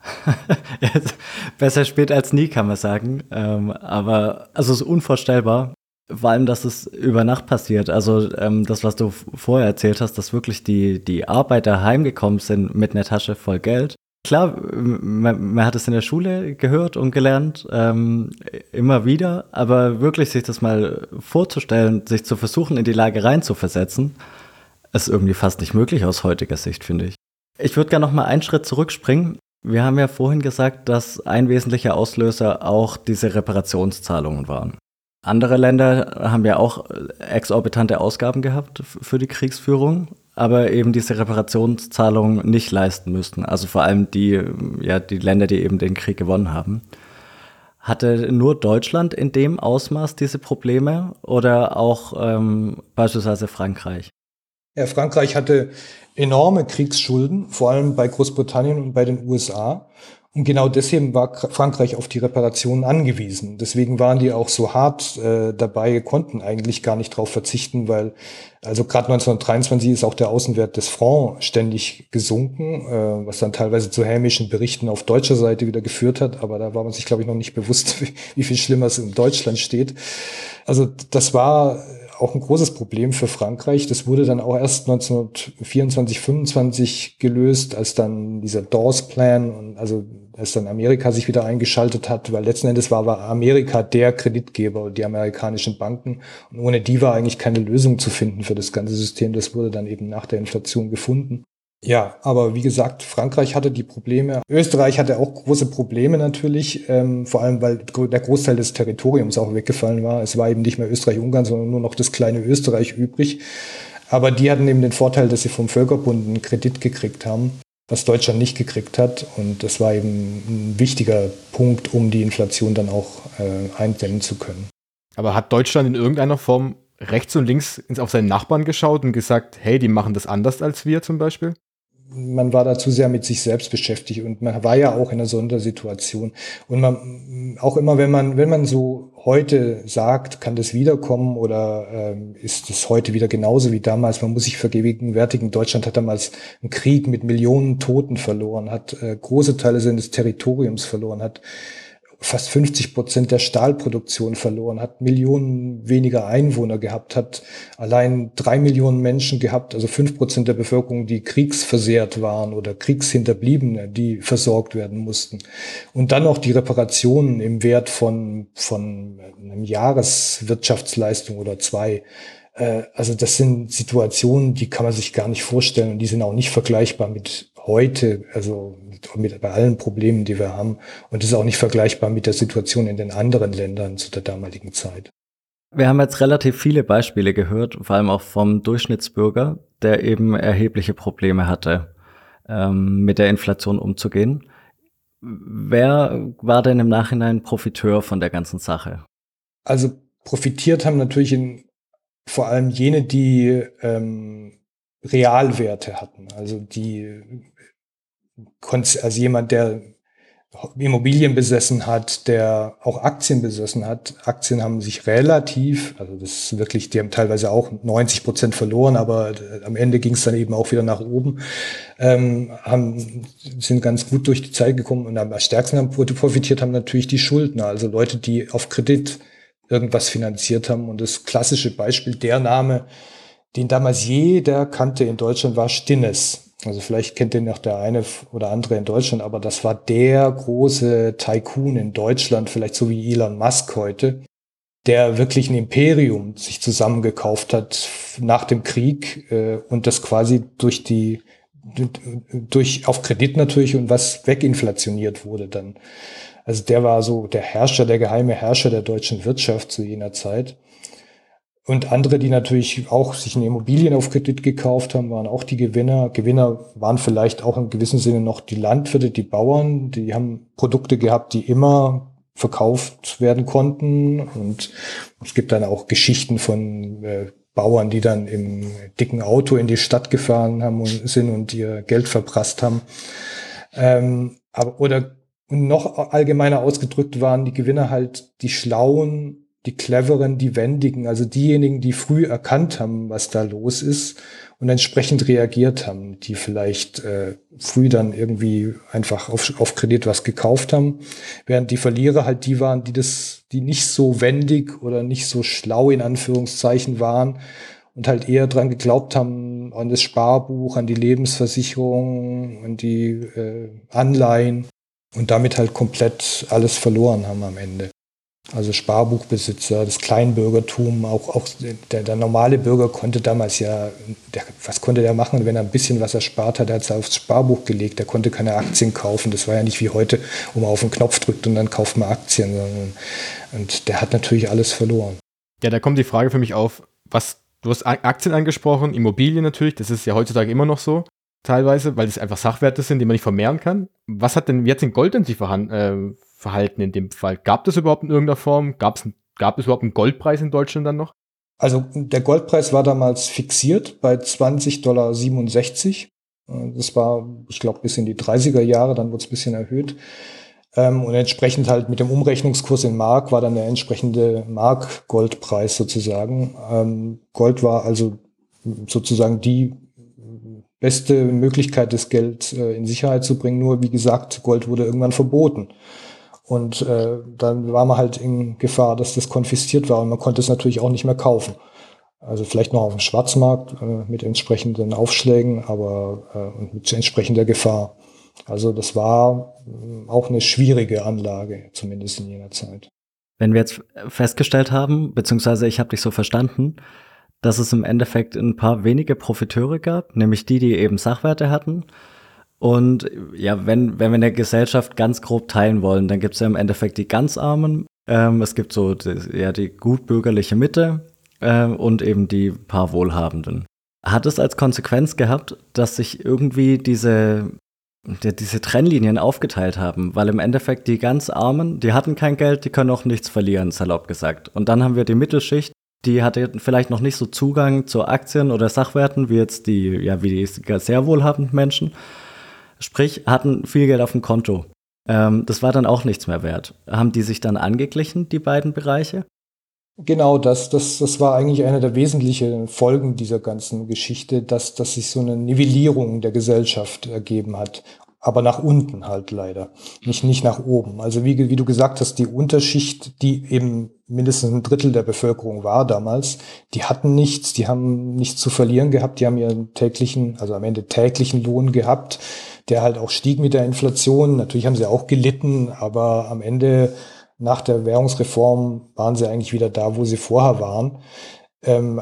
[laughs] Besser spät als nie, kann man sagen. Ähm, aber also es ist unvorstellbar, vor allem, dass es über Nacht passiert. Also ähm, das, was du vorher erzählt hast, dass wirklich die, die Arbeiter heimgekommen sind mit einer Tasche voll Geld. Klar, man, man hat es in der Schule gehört und gelernt, ähm, immer wieder, aber wirklich sich das mal vorzustellen, sich zu versuchen, in die Lage reinzuversetzen, ist irgendwie fast nicht möglich aus heutiger Sicht, finde ich. Ich würde gerne noch mal einen Schritt zurückspringen. Wir haben ja vorhin gesagt, dass ein wesentlicher Auslöser auch diese Reparationszahlungen waren. Andere Länder haben ja auch exorbitante Ausgaben gehabt für die Kriegsführung aber eben diese Reparationszahlungen nicht leisten müssten. Also vor allem die, ja, die Länder, die eben den Krieg gewonnen haben. Hatte nur Deutschland in dem Ausmaß diese Probleme oder auch ähm, beispielsweise Frankreich? Ja, Frankreich hatte enorme Kriegsschulden, vor allem bei Großbritannien und bei den USA. Und genau deswegen war Frankreich auf die Reparationen angewiesen. Deswegen waren die auch so hart äh, dabei, konnten eigentlich gar nicht darauf verzichten, weil also gerade 1923 ist auch der Außenwert des Franc ständig gesunken, äh, was dann teilweise zu hämischen Berichten auf deutscher Seite wieder geführt hat. Aber da war man sich, glaube ich, noch nicht bewusst, wie, [laughs] wie viel schlimmer es in Deutschland steht. Also das war auch ein großes Problem für Frankreich. Das wurde dann auch erst 1924, 25 gelöst, als dann dieser Dawes-Plan und also als dann Amerika sich wieder eingeschaltet hat, weil letzten Endes war, war Amerika der Kreditgeber und die amerikanischen Banken. Und ohne die war eigentlich keine Lösung zu finden für das ganze System. Das wurde dann eben nach der Inflation gefunden. Ja, aber wie gesagt, Frankreich hatte die Probleme. Österreich hatte auch große Probleme natürlich, ähm, vor allem weil der Großteil des Territoriums auch weggefallen war. Es war eben nicht mehr Österreich-Ungarn, sondern nur noch das kleine Österreich übrig. Aber die hatten eben den Vorteil, dass sie vom Völkerbund einen Kredit gekriegt haben, was Deutschland nicht gekriegt hat. Und das war eben ein wichtiger Punkt, um die Inflation dann auch äh, eindämmen zu können. Aber hat Deutschland in irgendeiner Form rechts und links auf seinen Nachbarn geschaut und gesagt, hey, die machen das anders als wir zum Beispiel? Man war da zu sehr mit sich selbst beschäftigt und man war ja auch in einer Sondersituation. Und man, auch immer, wenn man, wenn man so heute sagt, kann das wiederkommen oder ähm, ist es heute wieder genauso wie damals, man muss sich vergegenwärtigen, Deutschland hat damals einen Krieg mit Millionen Toten verloren, hat äh, große Teile seines Territoriums verloren, hat fast 50 Prozent der Stahlproduktion verloren, hat Millionen weniger Einwohner gehabt, hat allein drei Millionen Menschen gehabt, also fünf Prozent der Bevölkerung, die kriegsversehrt waren oder Kriegshinterbliebene, die versorgt werden mussten. Und dann noch die Reparationen im Wert von, von einem Jahreswirtschaftsleistung oder zwei. Äh, also das sind Situationen, die kann man sich gar nicht vorstellen und die sind auch nicht vergleichbar mit heute, also mit, bei allen Problemen, die wir haben. Und das ist auch nicht vergleichbar mit der Situation in den anderen Ländern zu der damaligen Zeit. Wir haben jetzt relativ viele Beispiele gehört, vor allem auch vom Durchschnittsbürger, der eben erhebliche Probleme hatte, ähm, mit der Inflation umzugehen. Wer war denn im Nachhinein Profiteur von der ganzen Sache? Also profitiert haben natürlich in, vor allem jene, die ähm, Realwerte hatten, also die also jemand, der Immobilien besessen hat, der auch Aktien besessen hat. Aktien haben sich relativ, also das ist wirklich, die haben teilweise auch 90 Prozent verloren, aber äh, am Ende ging es dann eben auch wieder nach oben, ähm, haben, sind ganz gut durch die Zeit gekommen und am stärksten haben profitiert haben natürlich die Schuldner, also Leute, die auf Kredit irgendwas finanziert haben. Und das klassische Beispiel, der Name, den damals jeder kannte in Deutschland, war Stinnes. Also vielleicht kennt den noch der eine oder andere in Deutschland, aber das war der große Tycoon in Deutschland, vielleicht so wie Elon Musk heute, der wirklich ein Imperium sich zusammengekauft hat nach dem Krieg äh, und das quasi durch die durch auf Kredit natürlich und was weginflationiert wurde dann. Also der war so der Herrscher, der geheime Herrscher der deutschen Wirtschaft zu jener Zeit. Und andere, die natürlich auch sich eine Immobilien auf Kredit gekauft haben, waren auch die Gewinner. Gewinner waren vielleicht auch im gewissen Sinne noch die Landwirte, die Bauern. Die haben Produkte gehabt, die immer verkauft werden konnten. Und es gibt dann auch Geschichten von äh, Bauern, die dann im dicken Auto in die Stadt gefahren haben und sind und ihr Geld verprasst haben. Ähm, aber, oder noch allgemeiner ausgedrückt waren die Gewinner halt die Schlauen die Cleveren, die Wendigen, also diejenigen, die früh erkannt haben, was da los ist und entsprechend reagiert haben, die vielleicht äh, früh dann irgendwie einfach auf, auf Kredit was gekauft haben, während die Verlierer halt die waren, die das, die nicht so wendig oder nicht so schlau in Anführungszeichen waren und halt eher dran geglaubt haben an das Sparbuch, an die Lebensversicherung, an die äh, Anleihen und damit halt komplett alles verloren haben am Ende. Also Sparbuchbesitzer, das Kleinbürgertum, auch, auch der, der normale Bürger konnte damals ja, der, was konnte der machen, wenn er ein bisschen was erspart hat, er hat es aufs Sparbuch gelegt, der konnte keine Aktien kaufen. Das war ja nicht wie heute, wo man auf den Knopf drückt und dann kauft man Aktien. Sondern, und der hat natürlich alles verloren. Ja, da kommt die Frage für mich auf, was, du hast Aktien angesprochen, Immobilien natürlich, das ist ja heutzutage immer noch so teilweise, weil es einfach Sachwerte sind, die man nicht vermehren kann. Was hat denn, wie hat denn Gold in sich vorhanden, äh, verhalten in dem Fall? Gab es überhaupt in irgendeiner Form? Gab's, gab es überhaupt einen Goldpreis in Deutschland dann noch? Also der Goldpreis war damals fixiert bei 20,67 Dollar. Das war, ich glaube, bis in die 30er Jahre, dann wurde es ein bisschen erhöht. Ähm, und entsprechend halt mit dem Umrechnungskurs in Mark war dann der entsprechende Mark-Goldpreis sozusagen. Ähm, Gold war also sozusagen die beste Möglichkeit, das Geld äh, in Sicherheit zu bringen. Nur, wie gesagt, Gold wurde irgendwann verboten. Und äh, dann war man halt in Gefahr, dass das konfisziert war und man konnte es natürlich auch nicht mehr kaufen. Also vielleicht noch auf dem Schwarzmarkt äh, mit entsprechenden Aufschlägen, aber äh, mit entsprechender Gefahr. Also das war äh, auch eine schwierige Anlage, zumindest in jener Zeit. Wenn wir jetzt festgestellt haben, beziehungsweise ich habe dich so verstanden, dass es im Endeffekt ein paar wenige Profiteure gab, nämlich die, die eben Sachwerte hatten und ja, wenn, wenn wir eine Gesellschaft ganz grob teilen wollen, dann gibt es ja im Endeffekt die ganz Armen, ähm, es gibt so die, ja, die gutbürgerliche Mitte äh, und eben die paar Wohlhabenden. Hat es als Konsequenz gehabt, dass sich irgendwie diese, die, diese Trennlinien aufgeteilt haben, weil im Endeffekt die ganz Armen, die hatten kein Geld, die können auch nichts verlieren, salopp gesagt. Und dann haben wir die Mittelschicht, die hatte vielleicht noch nicht so Zugang zu Aktien oder Sachwerten wie jetzt die, ja, wie die sehr wohlhabenden Menschen. Sprich, hatten viel Geld auf dem Konto. Ähm, das war dann auch nichts mehr wert. Haben die sich dann angeglichen, die beiden Bereiche? Genau, das, das, das war eigentlich eine der wesentlichen Folgen dieser ganzen Geschichte, dass, dass sich so eine Nivellierung der Gesellschaft ergeben hat aber nach unten halt leider, nicht, nicht nach oben. Also wie, wie du gesagt hast, die Unterschicht, die eben mindestens ein Drittel der Bevölkerung war damals, die hatten nichts, die haben nichts zu verlieren gehabt, die haben ihren täglichen, also am Ende täglichen Lohn gehabt, der halt auch stieg mit der Inflation. Natürlich haben sie auch gelitten, aber am Ende nach der Währungsreform waren sie eigentlich wieder da, wo sie vorher waren ähm,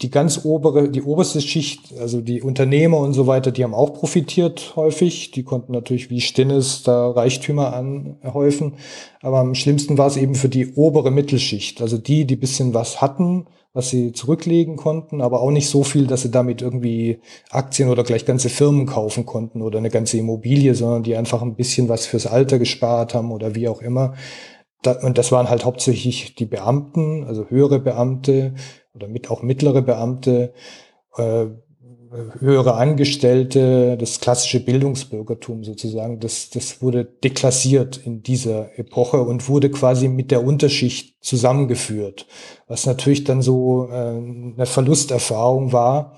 die ganz obere, die oberste Schicht, also die Unternehmer und so weiter, die haben auch profitiert häufig. Die konnten natürlich wie Stinnes da Reichtümer anhäufen. Aber am schlimmsten war es eben für die obere Mittelschicht, also die, die bisschen was hatten, was sie zurücklegen konnten, aber auch nicht so viel, dass sie damit irgendwie Aktien oder gleich ganze Firmen kaufen konnten oder eine ganze Immobilie, sondern die einfach ein bisschen was fürs Alter gespart haben oder wie auch immer. und das waren halt hauptsächlich die Beamten, also höhere Beamte, oder mit auch mittlere Beamte, äh, höhere Angestellte, das klassische Bildungsbürgertum sozusagen, das, das wurde deklassiert in dieser Epoche und wurde quasi mit der Unterschicht zusammengeführt, was natürlich dann so äh, eine Verlusterfahrung war.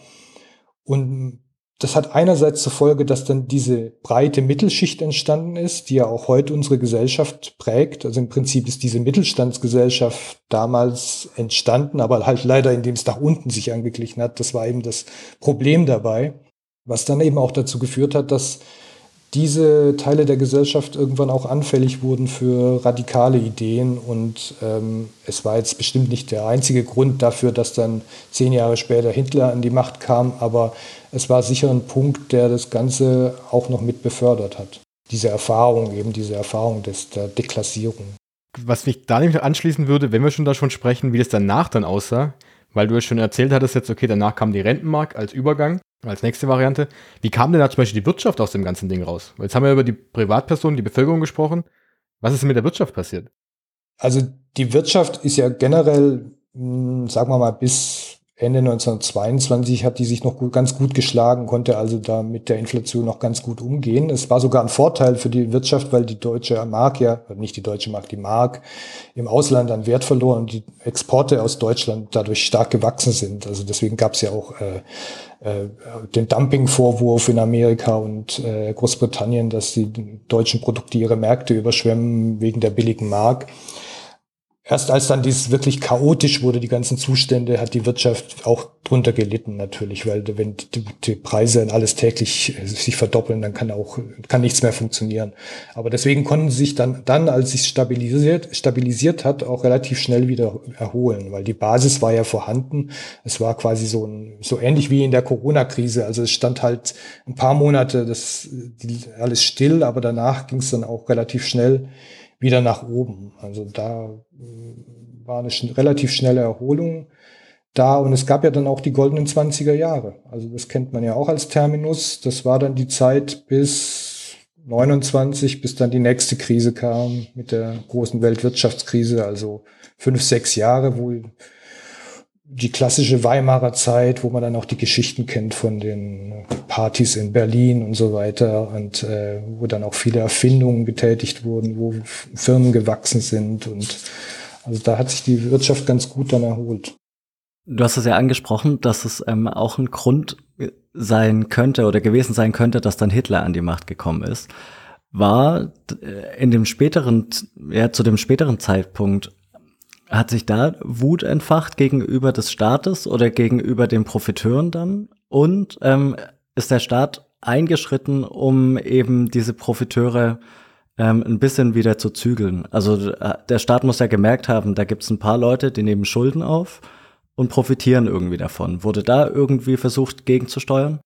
Und das hat einerseits zur Folge, dass dann diese breite Mittelschicht entstanden ist, die ja auch heute unsere Gesellschaft prägt. Also im Prinzip ist diese Mittelstandsgesellschaft damals entstanden, aber halt leider, indem es nach unten sich angeglichen hat. Das war eben das Problem dabei, was dann eben auch dazu geführt hat, dass diese Teile der Gesellschaft irgendwann auch anfällig wurden für radikale Ideen. Und ähm, es war jetzt bestimmt nicht der einzige Grund dafür, dass dann zehn Jahre später Hitler an die Macht kam, aber es war sicher ein Punkt, der das Ganze auch noch mit befördert hat. Diese Erfahrung, eben diese Erfahrung des, der Deklassierung. Was mich da nämlich anschließen würde, wenn wir schon da schon sprechen, wie das danach dann aussah, weil du ja schon erzählt hattest jetzt, okay, danach kam die Rentenmark als Übergang, als nächste Variante. Wie kam denn da zum Beispiel die Wirtschaft aus dem ganzen Ding raus? Jetzt haben wir über die Privatpersonen, die Bevölkerung gesprochen. Was ist denn mit der Wirtschaft passiert? Also die Wirtschaft ist ja generell, hm, sagen wir mal, bis Ende 1922 hat die sich noch gut, ganz gut geschlagen, konnte also da mit der Inflation noch ganz gut umgehen. Es war sogar ein Vorteil für die Wirtschaft, weil die deutsche Mark ja, nicht die deutsche Mark, die Mark im Ausland an Wert verloren und die Exporte aus Deutschland dadurch stark gewachsen sind. Also deswegen gab es ja auch äh, äh, den Dumpingvorwurf in Amerika und äh, Großbritannien, dass die deutschen Produkte ihre Märkte überschwemmen wegen der billigen Mark. Erst als dann dieses wirklich chaotisch wurde, die ganzen Zustände, hat die Wirtschaft auch drunter gelitten natürlich, weil wenn die, Preise alles täglich äh, sich verdoppeln, dann kann auch kann nichts mehr funktionieren. Aber deswegen konnten sie sich dann, dann als sich stabilisiert stabilisiert hat, auch relativ schnell wieder erholen, weil die Basis war ja vorhanden. Es war quasi so ein, so ähnlich wie in der Corona-Krise. Also es stand halt ein paar Monate das alles still, aber danach ging es dann auch relativ schnell wieder nach oben. Also da äh, war eine sch relativ schnelle Erholung da und es gab ja dann auch die goldenen 20er Jahre. Also das kennt man ja auch als Terminus. Das war dann die Zeit bis 29, bis dann die nächste Krise kam mit der großen Weltwirtschaftskrise, also fünf, sechs Jahre, wo die klassische Weimarer Zeit, wo man dann auch die Geschichten kennt von den Partys in Berlin und so weiter und äh, wo dann auch viele Erfindungen getätigt wurden, wo Firmen gewachsen sind und also da hat sich die Wirtschaft ganz gut dann erholt. Du hast es ja angesprochen, dass es ähm, auch ein Grund sein könnte oder gewesen sein könnte, dass dann Hitler an die Macht gekommen ist. War äh, in dem späteren, ja, zu dem späteren Zeitpunkt hat sich da Wut entfacht gegenüber des Staates oder gegenüber den Profiteuren dann? Und ähm, ist der Staat eingeschritten, um eben diese Profiteure ähm, ein bisschen wieder zu zügeln? Also äh, der Staat muss ja gemerkt haben, da gibt es ein paar Leute, die nehmen Schulden auf und profitieren irgendwie davon. Wurde da irgendwie versucht, gegenzusteuern?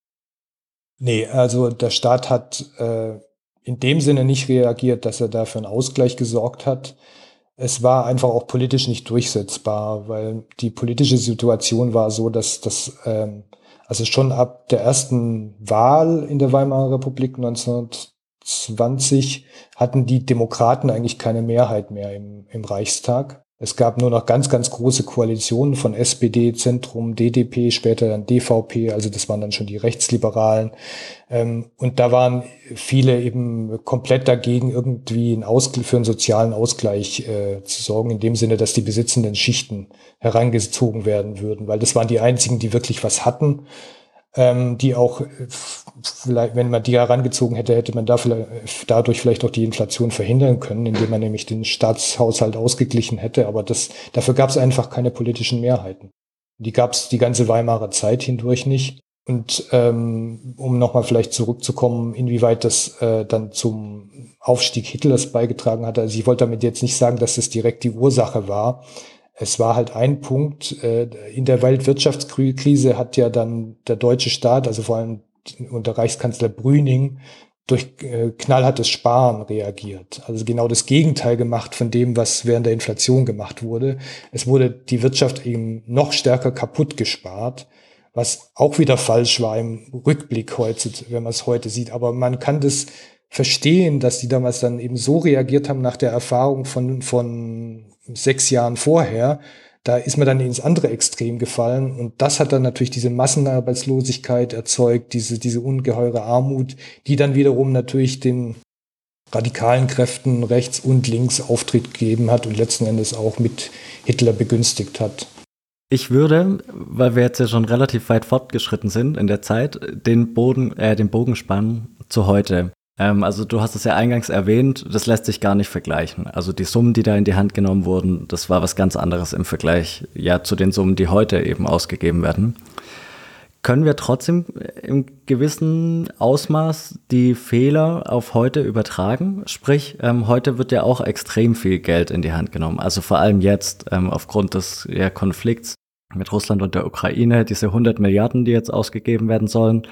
Nee, also der Staat hat äh, in dem Sinne nicht reagiert, dass er dafür einen Ausgleich gesorgt hat es war einfach auch politisch nicht durchsetzbar, weil die politische Situation war so, dass das ähm, also schon ab der ersten Wahl in der Weimarer Republik 1920 hatten die Demokraten eigentlich keine Mehrheit mehr im, im Reichstag. Es gab nur noch ganz, ganz große Koalitionen von SPD, Zentrum, DDP, später dann DVP, also das waren dann schon die Rechtsliberalen. Ähm, und da waren viele eben komplett dagegen, irgendwie für einen sozialen Ausgleich äh, zu sorgen, in dem Sinne, dass die besitzenden Schichten herangezogen werden würden, weil das waren die einzigen, die wirklich was hatten ähm, die auch, äh, vielleicht, wenn man die herangezogen hätte, hätte man da vielleicht, dadurch vielleicht auch die Inflation verhindern können, indem man nämlich den Staatshaushalt ausgeglichen hätte. Aber das, dafür gab es einfach keine politischen Mehrheiten. Die gab es die ganze Weimarer Zeit hindurch nicht. Und ähm, um nochmal vielleicht zurückzukommen, inwieweit das äh, dann zum Aufstieg Hitlers beigetragen hat. Also ich wollte damit jetzt nicht sagen, dass das direkt die Ursache war es war halt ein Punkt, äh, in der Weltwirtschaftskrise hat ja dann der deutsche Staat, also vor allem unter Reichskanzler Brüning, durch äh, knallhartes Sparen reagiert. Also genau das Gegenteil gemacht von dem, was während der Inflation gemacht wurde. Es wurde die Wirtschaft eben noch stärker kaputt gespart, was auch wieder falsch war im Rückblick heute, wenn man es heute sieht. Aber man kann das verstehen, dass die damals dann eben so reagiert haben nach der Erfahrung von, von sechs Jahren vorher, da ist man dann ins andere Extrem gefallen und das hat dann natürlich diese Massenarbeitslosigkeit erzeugt, diese, diese ungeheure Armut, die dann wiederum natürlich den radikalen Kräften rechts und links Auftritt gegeben hat und letzten Endes auch mit Hitler begünstigt hat. Ich würde, weil wir jetzt ja schon relativ weit fortgeschritten sind in der Zeit, den Boden, äh, den Bogen spannen zu heute. Ähm, also du hast es ja eingangs erwähnt, das lässt sich gar nicht vergleichen. Also die Summen, die da in die Hand genommen wurden, das war was ganz anderes im Vergleich ja zu den Summen, die heute eben ausgegeben werden. Können wir trotzdem im gewissen Ausmaß die Fehler auf heute übertragen? Sprich, ähm, heute wird ja auch extrem viel Geld in die Hand genommen. Also vor allem jetzt ähm, aufgrund des ja, Konflikts mit Russland und der Ukraine, diese 100 Milliarden, die jetzt ausgegeben werden sollen,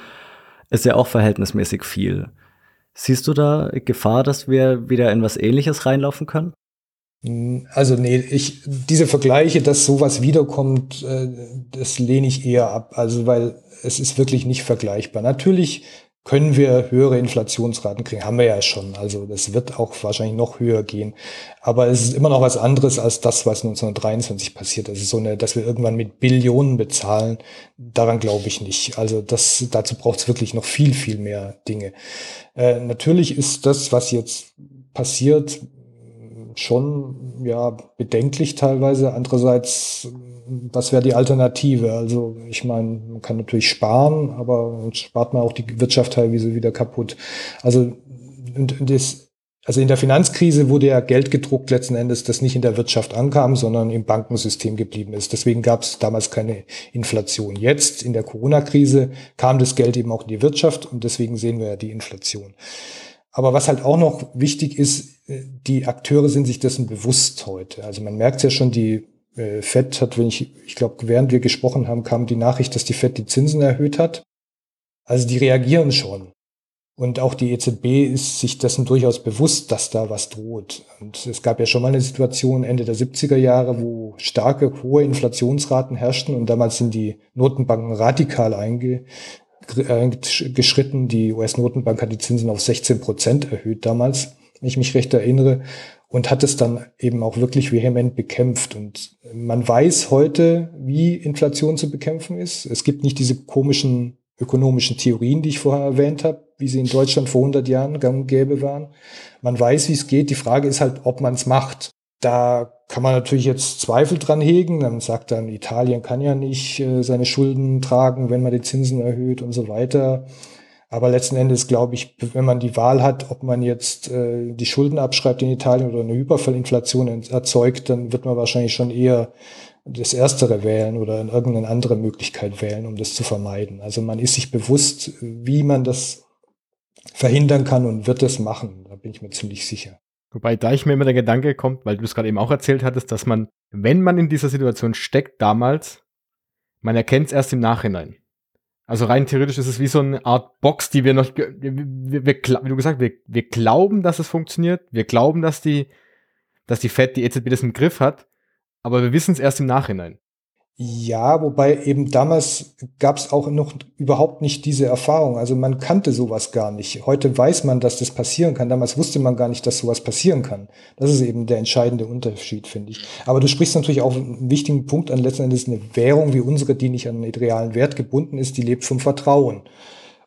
ist ja auch verhältnismäßig viel. Siehst du da Gefahr, dass wir wieder in was Ähnliches reinlaufen können? Also nee, ich, diese Vergleiche, dass sowas wiederkommt, äh, das lehne ich eher ab. Also weil es ist wirklich nicht vergleichbar. Natürlich können wir höhere Inflationsraten kriegen, haben wir ja schon. Also das wird auch wahrscheinlich noch höher gehen. Aber es ist immer noch was anderes als das, was 1923 passiert. ist. so eine, dass wir irgendwann mit Billionen bezahlen. Daran glaube ich nicht. Also das, dazu braucht es wirklich noch viel, viel mehr Dinge. Äh, natürlich ist das, was jetzt passiert, schon ja bedenklich teilweise. Andererseits was wäre die Alternative? Also ich meine, man kann natürlich sparen, aber spart man auch die Wirtschaft teilweise wieder kaputt. Also und das, also in der Finanzkrise wurde ja Geld gedruckt letzten Endes, das nicht in der Wirtschaft ankam, sondern im Bankensystem geblieben ist. Deswegen gab es damals keine Inflation. Jetzt in der Corona-Krise kam das Geld eben auch in die Wirtschaft und deswegen sehen wir ja die Inflation. Aber was halt auch noch wichtig ist, die Akteure sind sich dessen bewusst heute. Also man merkt ja schon, die äh, Fed hat, wenn ich, ich glaube, während wir gesprochen haben, kam die Nachricht, dass die Fed die Zinsen erhöht hat. Also die reagieren schon. Und auch die EZB ist sich dessen durchaus bewusst, dass da was droht. Und es gab ja schon mal eine Situation Ende der 70er Jahre, wo starke, hohe Inflationsraten herrschten und damals sind die Notenbanken radikal eingeschritten. Die US-Notenbank hat die Zinsen auf 16 Prozent erhöht damals, wenn ich mich recht erinnere und hat es dann eben auch wirklich vehement bekämpft. Und man weiß heute, wie Inflation zu bekämpfen ist. Es gibt nicht diese komischen ökonomischen Theorien, die ich vorher erwähnt habe, wie sie in Deutschland vor 100 Jahren gang und gäbe waren. Man weiß, wie es geht. Die Frage ist halt, ob man es macht. Da kann man natürlich jetzt Zweifel dran hegen. Dann sagt dann, Italien kann ja nicht äh, seine Schulden tragen, wenn man die Zinsen erhöht und so weiter. Aber letzten Endes glaube ich, wenn man die Wahl hat, ob man jetzt äh, die Schulden abschreibt in Italien oder eine Hyperfallinflation erzeugt, dann wird man wahrscheinlich schon eher das Erstere wählen oder irgendeine andere Möglichkeit wählen, um das zu vermeiden. Also man ist sich bewusst, wie man das verhindern kann und wird es machen. Da bin ich mir ziemlich sicher. Wobei da ich mir immer der Gedanke kommt, weil du es gerade eben auch erzählt hattest, dass man, wenn man in dieser Situation steckt damals, man erkennt es erst im Nachhinein. Also rein theoretisch ist es wie so eine Art Box, die wir noch, wir, wir, wir, wie du gesagt, wir, wir glauben, dass es funktioniert. Wir glauben, dass die, dass die Fed, die EZB das im Griff hat. Aber wir wissen es erst im Nachhinein. Ja, wobei eben damals gab es auch noch überhaupt nicht diese Erfahrung. Also man kannte sowas gar nicht. Heute weiß man, dass das passieren kann. Damals wusste man gar nicht, dass sowas passieren kann. Das ist eben der entscheidende Unterschied, finde ich. Aber du sprichst natürlich auch einen wichtigen Punkt an. Letzten Endes eine Währung wie unsere, die nicht an einen realen Wert gebunden ist, die lebt vom Vertrauen.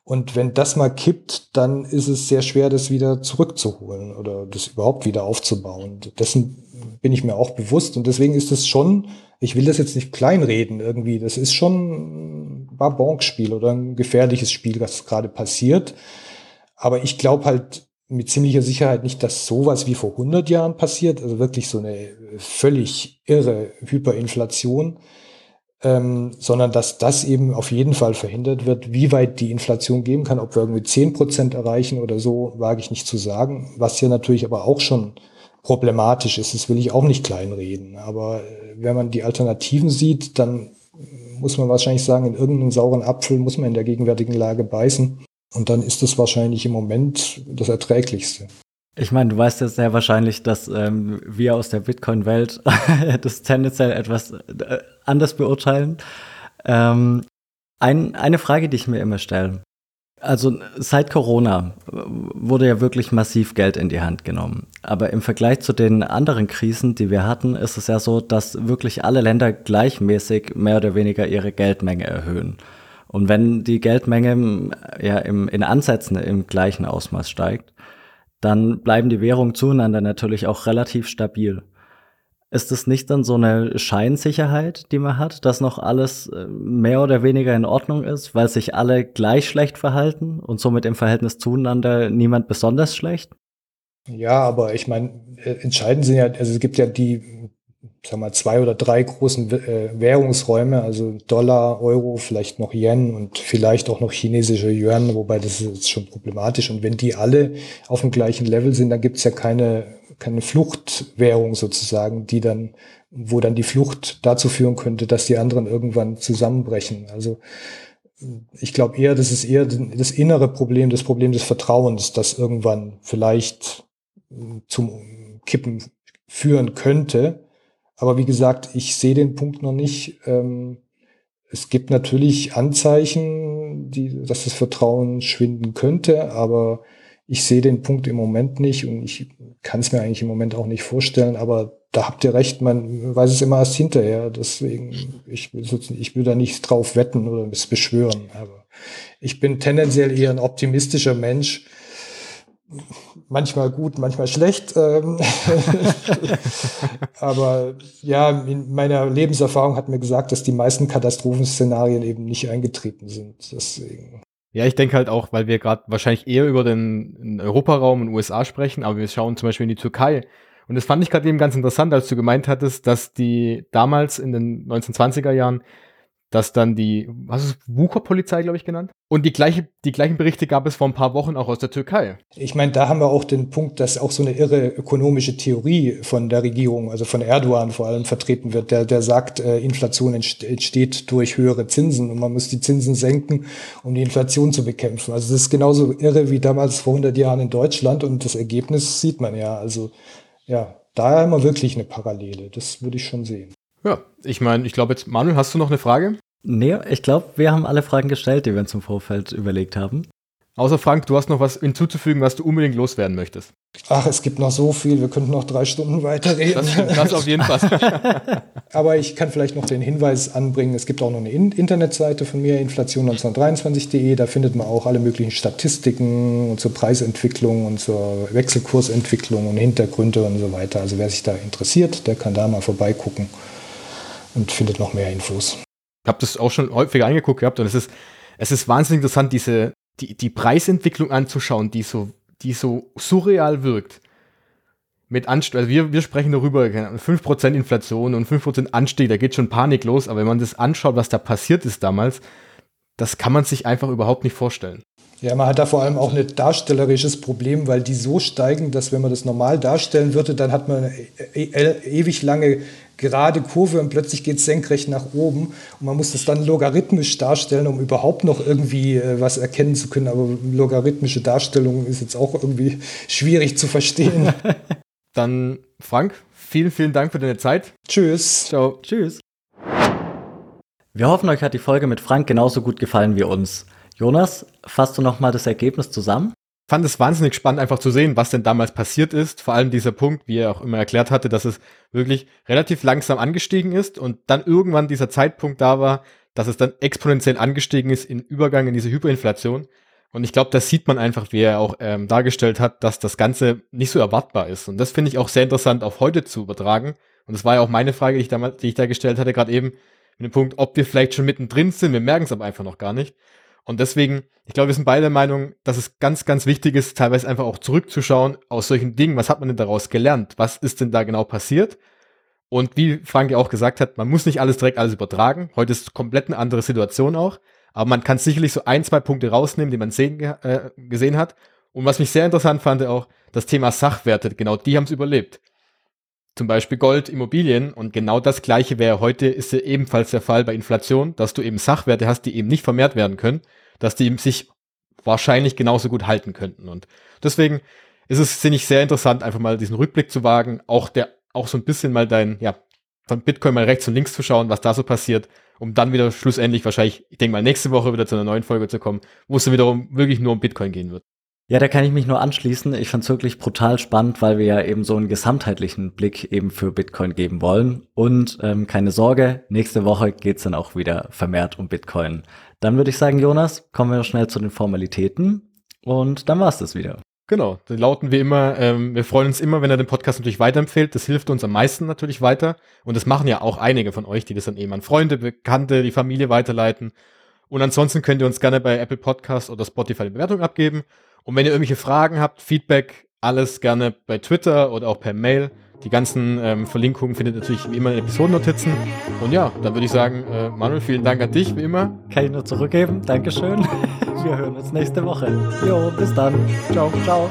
Und wenn das mal kippt, dann ist es sehr schwer, das wieder zurückzuholen oder das überhaupt wieder aufzubauen. Dessen bin ich mir auch bewusst. Und deswegen ist es schon ich will das jetzt nicht kleinreden irgendwie. Das ist schon ein Babonk-Spiel oder ein gefährliches Spiel, was gerade passiert. Aber ich glaube halt mit ziemlicher Sicherheit nicht, dass sowas wie vor 100 Jahren passiert, also wirklich so eine völlig irre Hyperinflation, ähm, sondern dass das eben auf jeden Fall verhindert wird. Wie weit die Inflation gehen kann, ob wir irgendwie 10 Prozent erreichen oder so, wage ich nicht zu sagen. Was hier natürlich aber auch schon problematisch ist. Das will ich auch nicht kleinreden. Aber äh, wenn man die Alternativen sieht, dann muss man wahrscheinlich sagen, in irgendeinen sauren Apfel muss man in der gegenwärtigen Lage beißen. Und dann ist das wahrscheinlich im Moment das Erträglichste. Ich meine, du weißt ja sehr wahrscheinlich, dass ähm, wir aus der Bitcoin-Welt [laughs] das tendenziell etwas äh, anders beurteilen. Ähm, ein, eine Frage, die ich mir immer stelle. Also seit Corona wurde ja wirklich massiv Geld in die Hand genommen. Aber im Vergleich zu den anderen Krisen, die wir hatten, ist es ja so, dass wirklich alle Länder gleichmäßig mehr oder weniger ihre Geldmenge erhöhen. Und wenn die Geldmenge ja im, in Ansätzen im gleichen Ausmaß steigt, dann bleiben die Währungen zueinander natürlich auch relativ stabil. Ist es nicht dann so eine Scheinsicherheit, die man hat, dass noch alles äh, mehr oder weniger in Ordnung ist, weil sich alle gleich schlecht verhalten und somit im Verhältnis zueinander niemand besonders schlecht? Ja, aber ich meine, äh, entscheidend sind ja, also es gibt ja die, sag mal, zwei oder drei großen äh, Währungsräume, also Dollar, Euro, vielleicht noch Yen und vielleicht auch noch chinesische Yuan, wobei das ist jetzt schon problematisch. Und wenn die alle auf dem gleichen Level sind, dann gibt es ja keine keine Fluchtwährung sozusagen, die dann, wo dann die Flucht dazu führen könnte, dass die anderen irgendwann zusammenbrechen. Also ich glaube eher, das ist eher das innere Problem, das Problem des Vertrauens, das irgendwann vielleicht zum Kippen führen könnte. Aber wie gesagt, ich sehe den Punkt noch nicht. Ähm, es gibt natürlich Anzeichen, die, dass das Vertrauen schwinden könnte, aber ich sehe den Punkt im Moment nicht und ich kann es mir eigentlich im Moment auch nicht vorstellen, aber da habt ihr recht, man weiß es immer erst hinterher. Deswegen, ich will, ich will da nicht drauf wetten oder es beschwören. Aber ich bin tendenziell eher ein optimistischer Mensch. Manchmal gut, manchmal schlecht. Ähm. [laughs] aber ja, in meiner Lebenserfahrung hat mir gesagt, dass die meisten Katastrophenszenarien eben nicht eingetreten sind. Deswegen. Ja, ich denke halt auch, weil wir gerade wahrscheinlich eher über den Europaraum und USA sprechen, aber wir schauen zum Beispiel in die Türkei. Und das fand ich gerade eben ganz interessant, als du gemeint hattest, dass die damals in den 1920er Jahren dass dann die, was ist Wucherpolizei, glaube ich, genannt? Und die, gleiche, die gleichen Berichte gab es vor ein paar Wochen auch aus der Türkei. Ich meine, da haben wir auch den Punkt, dass auch so eine irre ökonomische Theorie von der Regierung, also von Erdogan vor allem vertreten wird, der, der sagt, äh, Inflation entsteht durch höhere Zinsen und man muss die Zinsen senken, um die Inflation zu bekämpfen. Also das ist genauso irre wie damals vor 100 Jahren in Deutschland und das Ergebnis sieht man ja. Also ja, da haben wir wirklich eine Parallele. Das würde ich schon sehen. Ja, ich meine, ich glaube jetzt, Manuel, hast du noch eine Frage? Nee, ich glaube, wir haben alle Fragen gestellt, die wir uns im Vorfeld überlegt haben. Außer Frank, du hast noch was hinzuzufügen, was du unbedingt loswerden möchtest. Ach, es gibt noch so viel, wir könnten noch drei Stunden weiterreden. Das, das auf jeden Fall. [laughs] Aber ich kann vielleicht noch den Hinweis anbringen, es gibt auch noch eine Internetseite von mir, inflation1923.de, da findet man auch alle möglichen Statistiken und zur Preisentwicklung und zur Wechselkursentwicklung und Hintergründe und so weiter. Also wer sich da interessiert, der kann da mal vorbeigucken und findet noch mehr Infos. Ich habe das auch schon häufiger angeguckt gehabt und es ist, es ist wahnsinnig interessant, diese, die, die Preisentwicklung anzuschauen, die so, die so surreal wirkt. Mit Anstieg, also wir, wir sprechen darüber, 5% Inflation und 5% Anstieg, da geht schon Panik los, aber wenn man das anschaut, was da passiert ist damals, das kann man sich einfach überhaupt nicht vorstellen. Ja, man hat da vor allem auch ein darstellerisches Problem, weil die so steigen, dass wenn man das normal darstellen würde, dann hat man eine e e ewig lange gerade Kurve und plötzlich geht es senkrecht nach oben. Und man muss das dann logarithmisch darstellen, um überhaupt noch irgendwie äh, was erkennen zu können. Aber logarithmische Darstellung ist jetzt auch irgendwie schwierig zu verstehen. [laughs] dann, Frank, vielen, vielen Dank für deine Zeit. Tschüss. Ciao. Tschüss. Wir hoffen, euch hat die Folge mit Frank genauso gut gefallen wie uns. Jonas, fasst du noch mal das Ergebnis zusammen? Fand es wahnsinnig spannend, einfach zu sehen, was denn damals passiert ist. Vor allem dieser Punkt, wie er auch immer erklärt hatte, dass es wirklich relativ langsam angestiegen ist und dann irgendwann dieser Zeitpunkt da war, dass es dann exponentiell angestiegen ist in Übergang in diese Hyperinflation. Und ich glaube, das sieht man einfach, wie er auch ähm, dargestellt hat, dass das Ganze nicht so erwartbar ist. Und das finde ich auch sehr interessant, auf heute zu übertragen. Und das war ja auch meine Frage, die ich, damals, die ich da gestellt hatte, gerade eben, mit dem Punkt, ob wir vielleicht schon mittendrin sind. Wir merken es aber einfach noch gar nicht. Und deswegen, ich glaube, wir sind beide der Meinung, dass es ganz, ganz wichtig ist, teilweise einfach auch zurückzuschauen aus solchen Dingen. Was hat man denn daraus gelernt? Was ist denn da genau passiert? Und wie Frank ja auch gesagt hat, man muss nicht alles direkt alles übertragen. Heute ist komplett eine andere Situation auch. Aber man kann sicherlich so ein, zwei Punkte rausnehmen, die man sehen, äh, gesehen hat. Und was mich sehr interessant fand auch, das Thema Sachwerte, genau die haben es überlebt zum Beispiel Gold, Immobilien und genau das gleiche wäre heute, ist ja ebenfalls der Fall bei Inflation, dass du eben Sachwerte hast, die eben nicht vermehrt werden können, dass die eben sich wahrscheinlich genauso gut halten könnten. Und deswegen ist es, finde ich, sehr interessant, einfach mal diesen Rückblick zu wagen, auch der, auch so ein bisschen mal dein, ja, von Bitcoin mal rechts und links zu schauen, was da so passiert um dann wieder schlussendlich wahrscheinlich, ich denke mal, nächste Woche wieder zu einer neuen Folge zu kommen, wo es dann wiederum wirklich nur um Bitcoin gehen wird. Ja, da kann ich mich nur anschließen. Ich fand es wirklich brutal spannend, weil wir ja eben so einen gesamtheitlichen Blick eben für Bitcoin geben wollen. Und ähm, keine Sorge, nächste Woche geht's dann auch wieder vermehrt um Bitcoin. Dann würde ich sagen, Jonas, kommen wir schnell zu den Formalitäten. Und dann war's das wieder. Genau, die lauten wie immer, ähm, wir freuen uns immer, wenn er den Podcast natürlich weiterempfehlt. Das hilft uns am meisten natürlich weiter. Und das machen ja auch einige von euch, die das dann eben an Freunde, Bekannte, die Familie weiterleiten. Und ansonsten könnt ihr uns gerne bei Apple Podcast oder Spotify eine Bewertung abgeben. Und wenn ihr irgendwelche Fragen habt, Feedback, alles gerne bei Twitter oder auch per Mail. Die ganzen ähm, Verlinkungen findet ihr natürlich wie immer in Episodennotizen. Und ja, dann würde ich sagen, äh, Manuel, vielen Dank an dich, wie immer. Kann ich nur zurückgeben. Dankeschön. [laughs] Wir hören uns nächste Woche. Jo, bis dann. Ciao, ciao.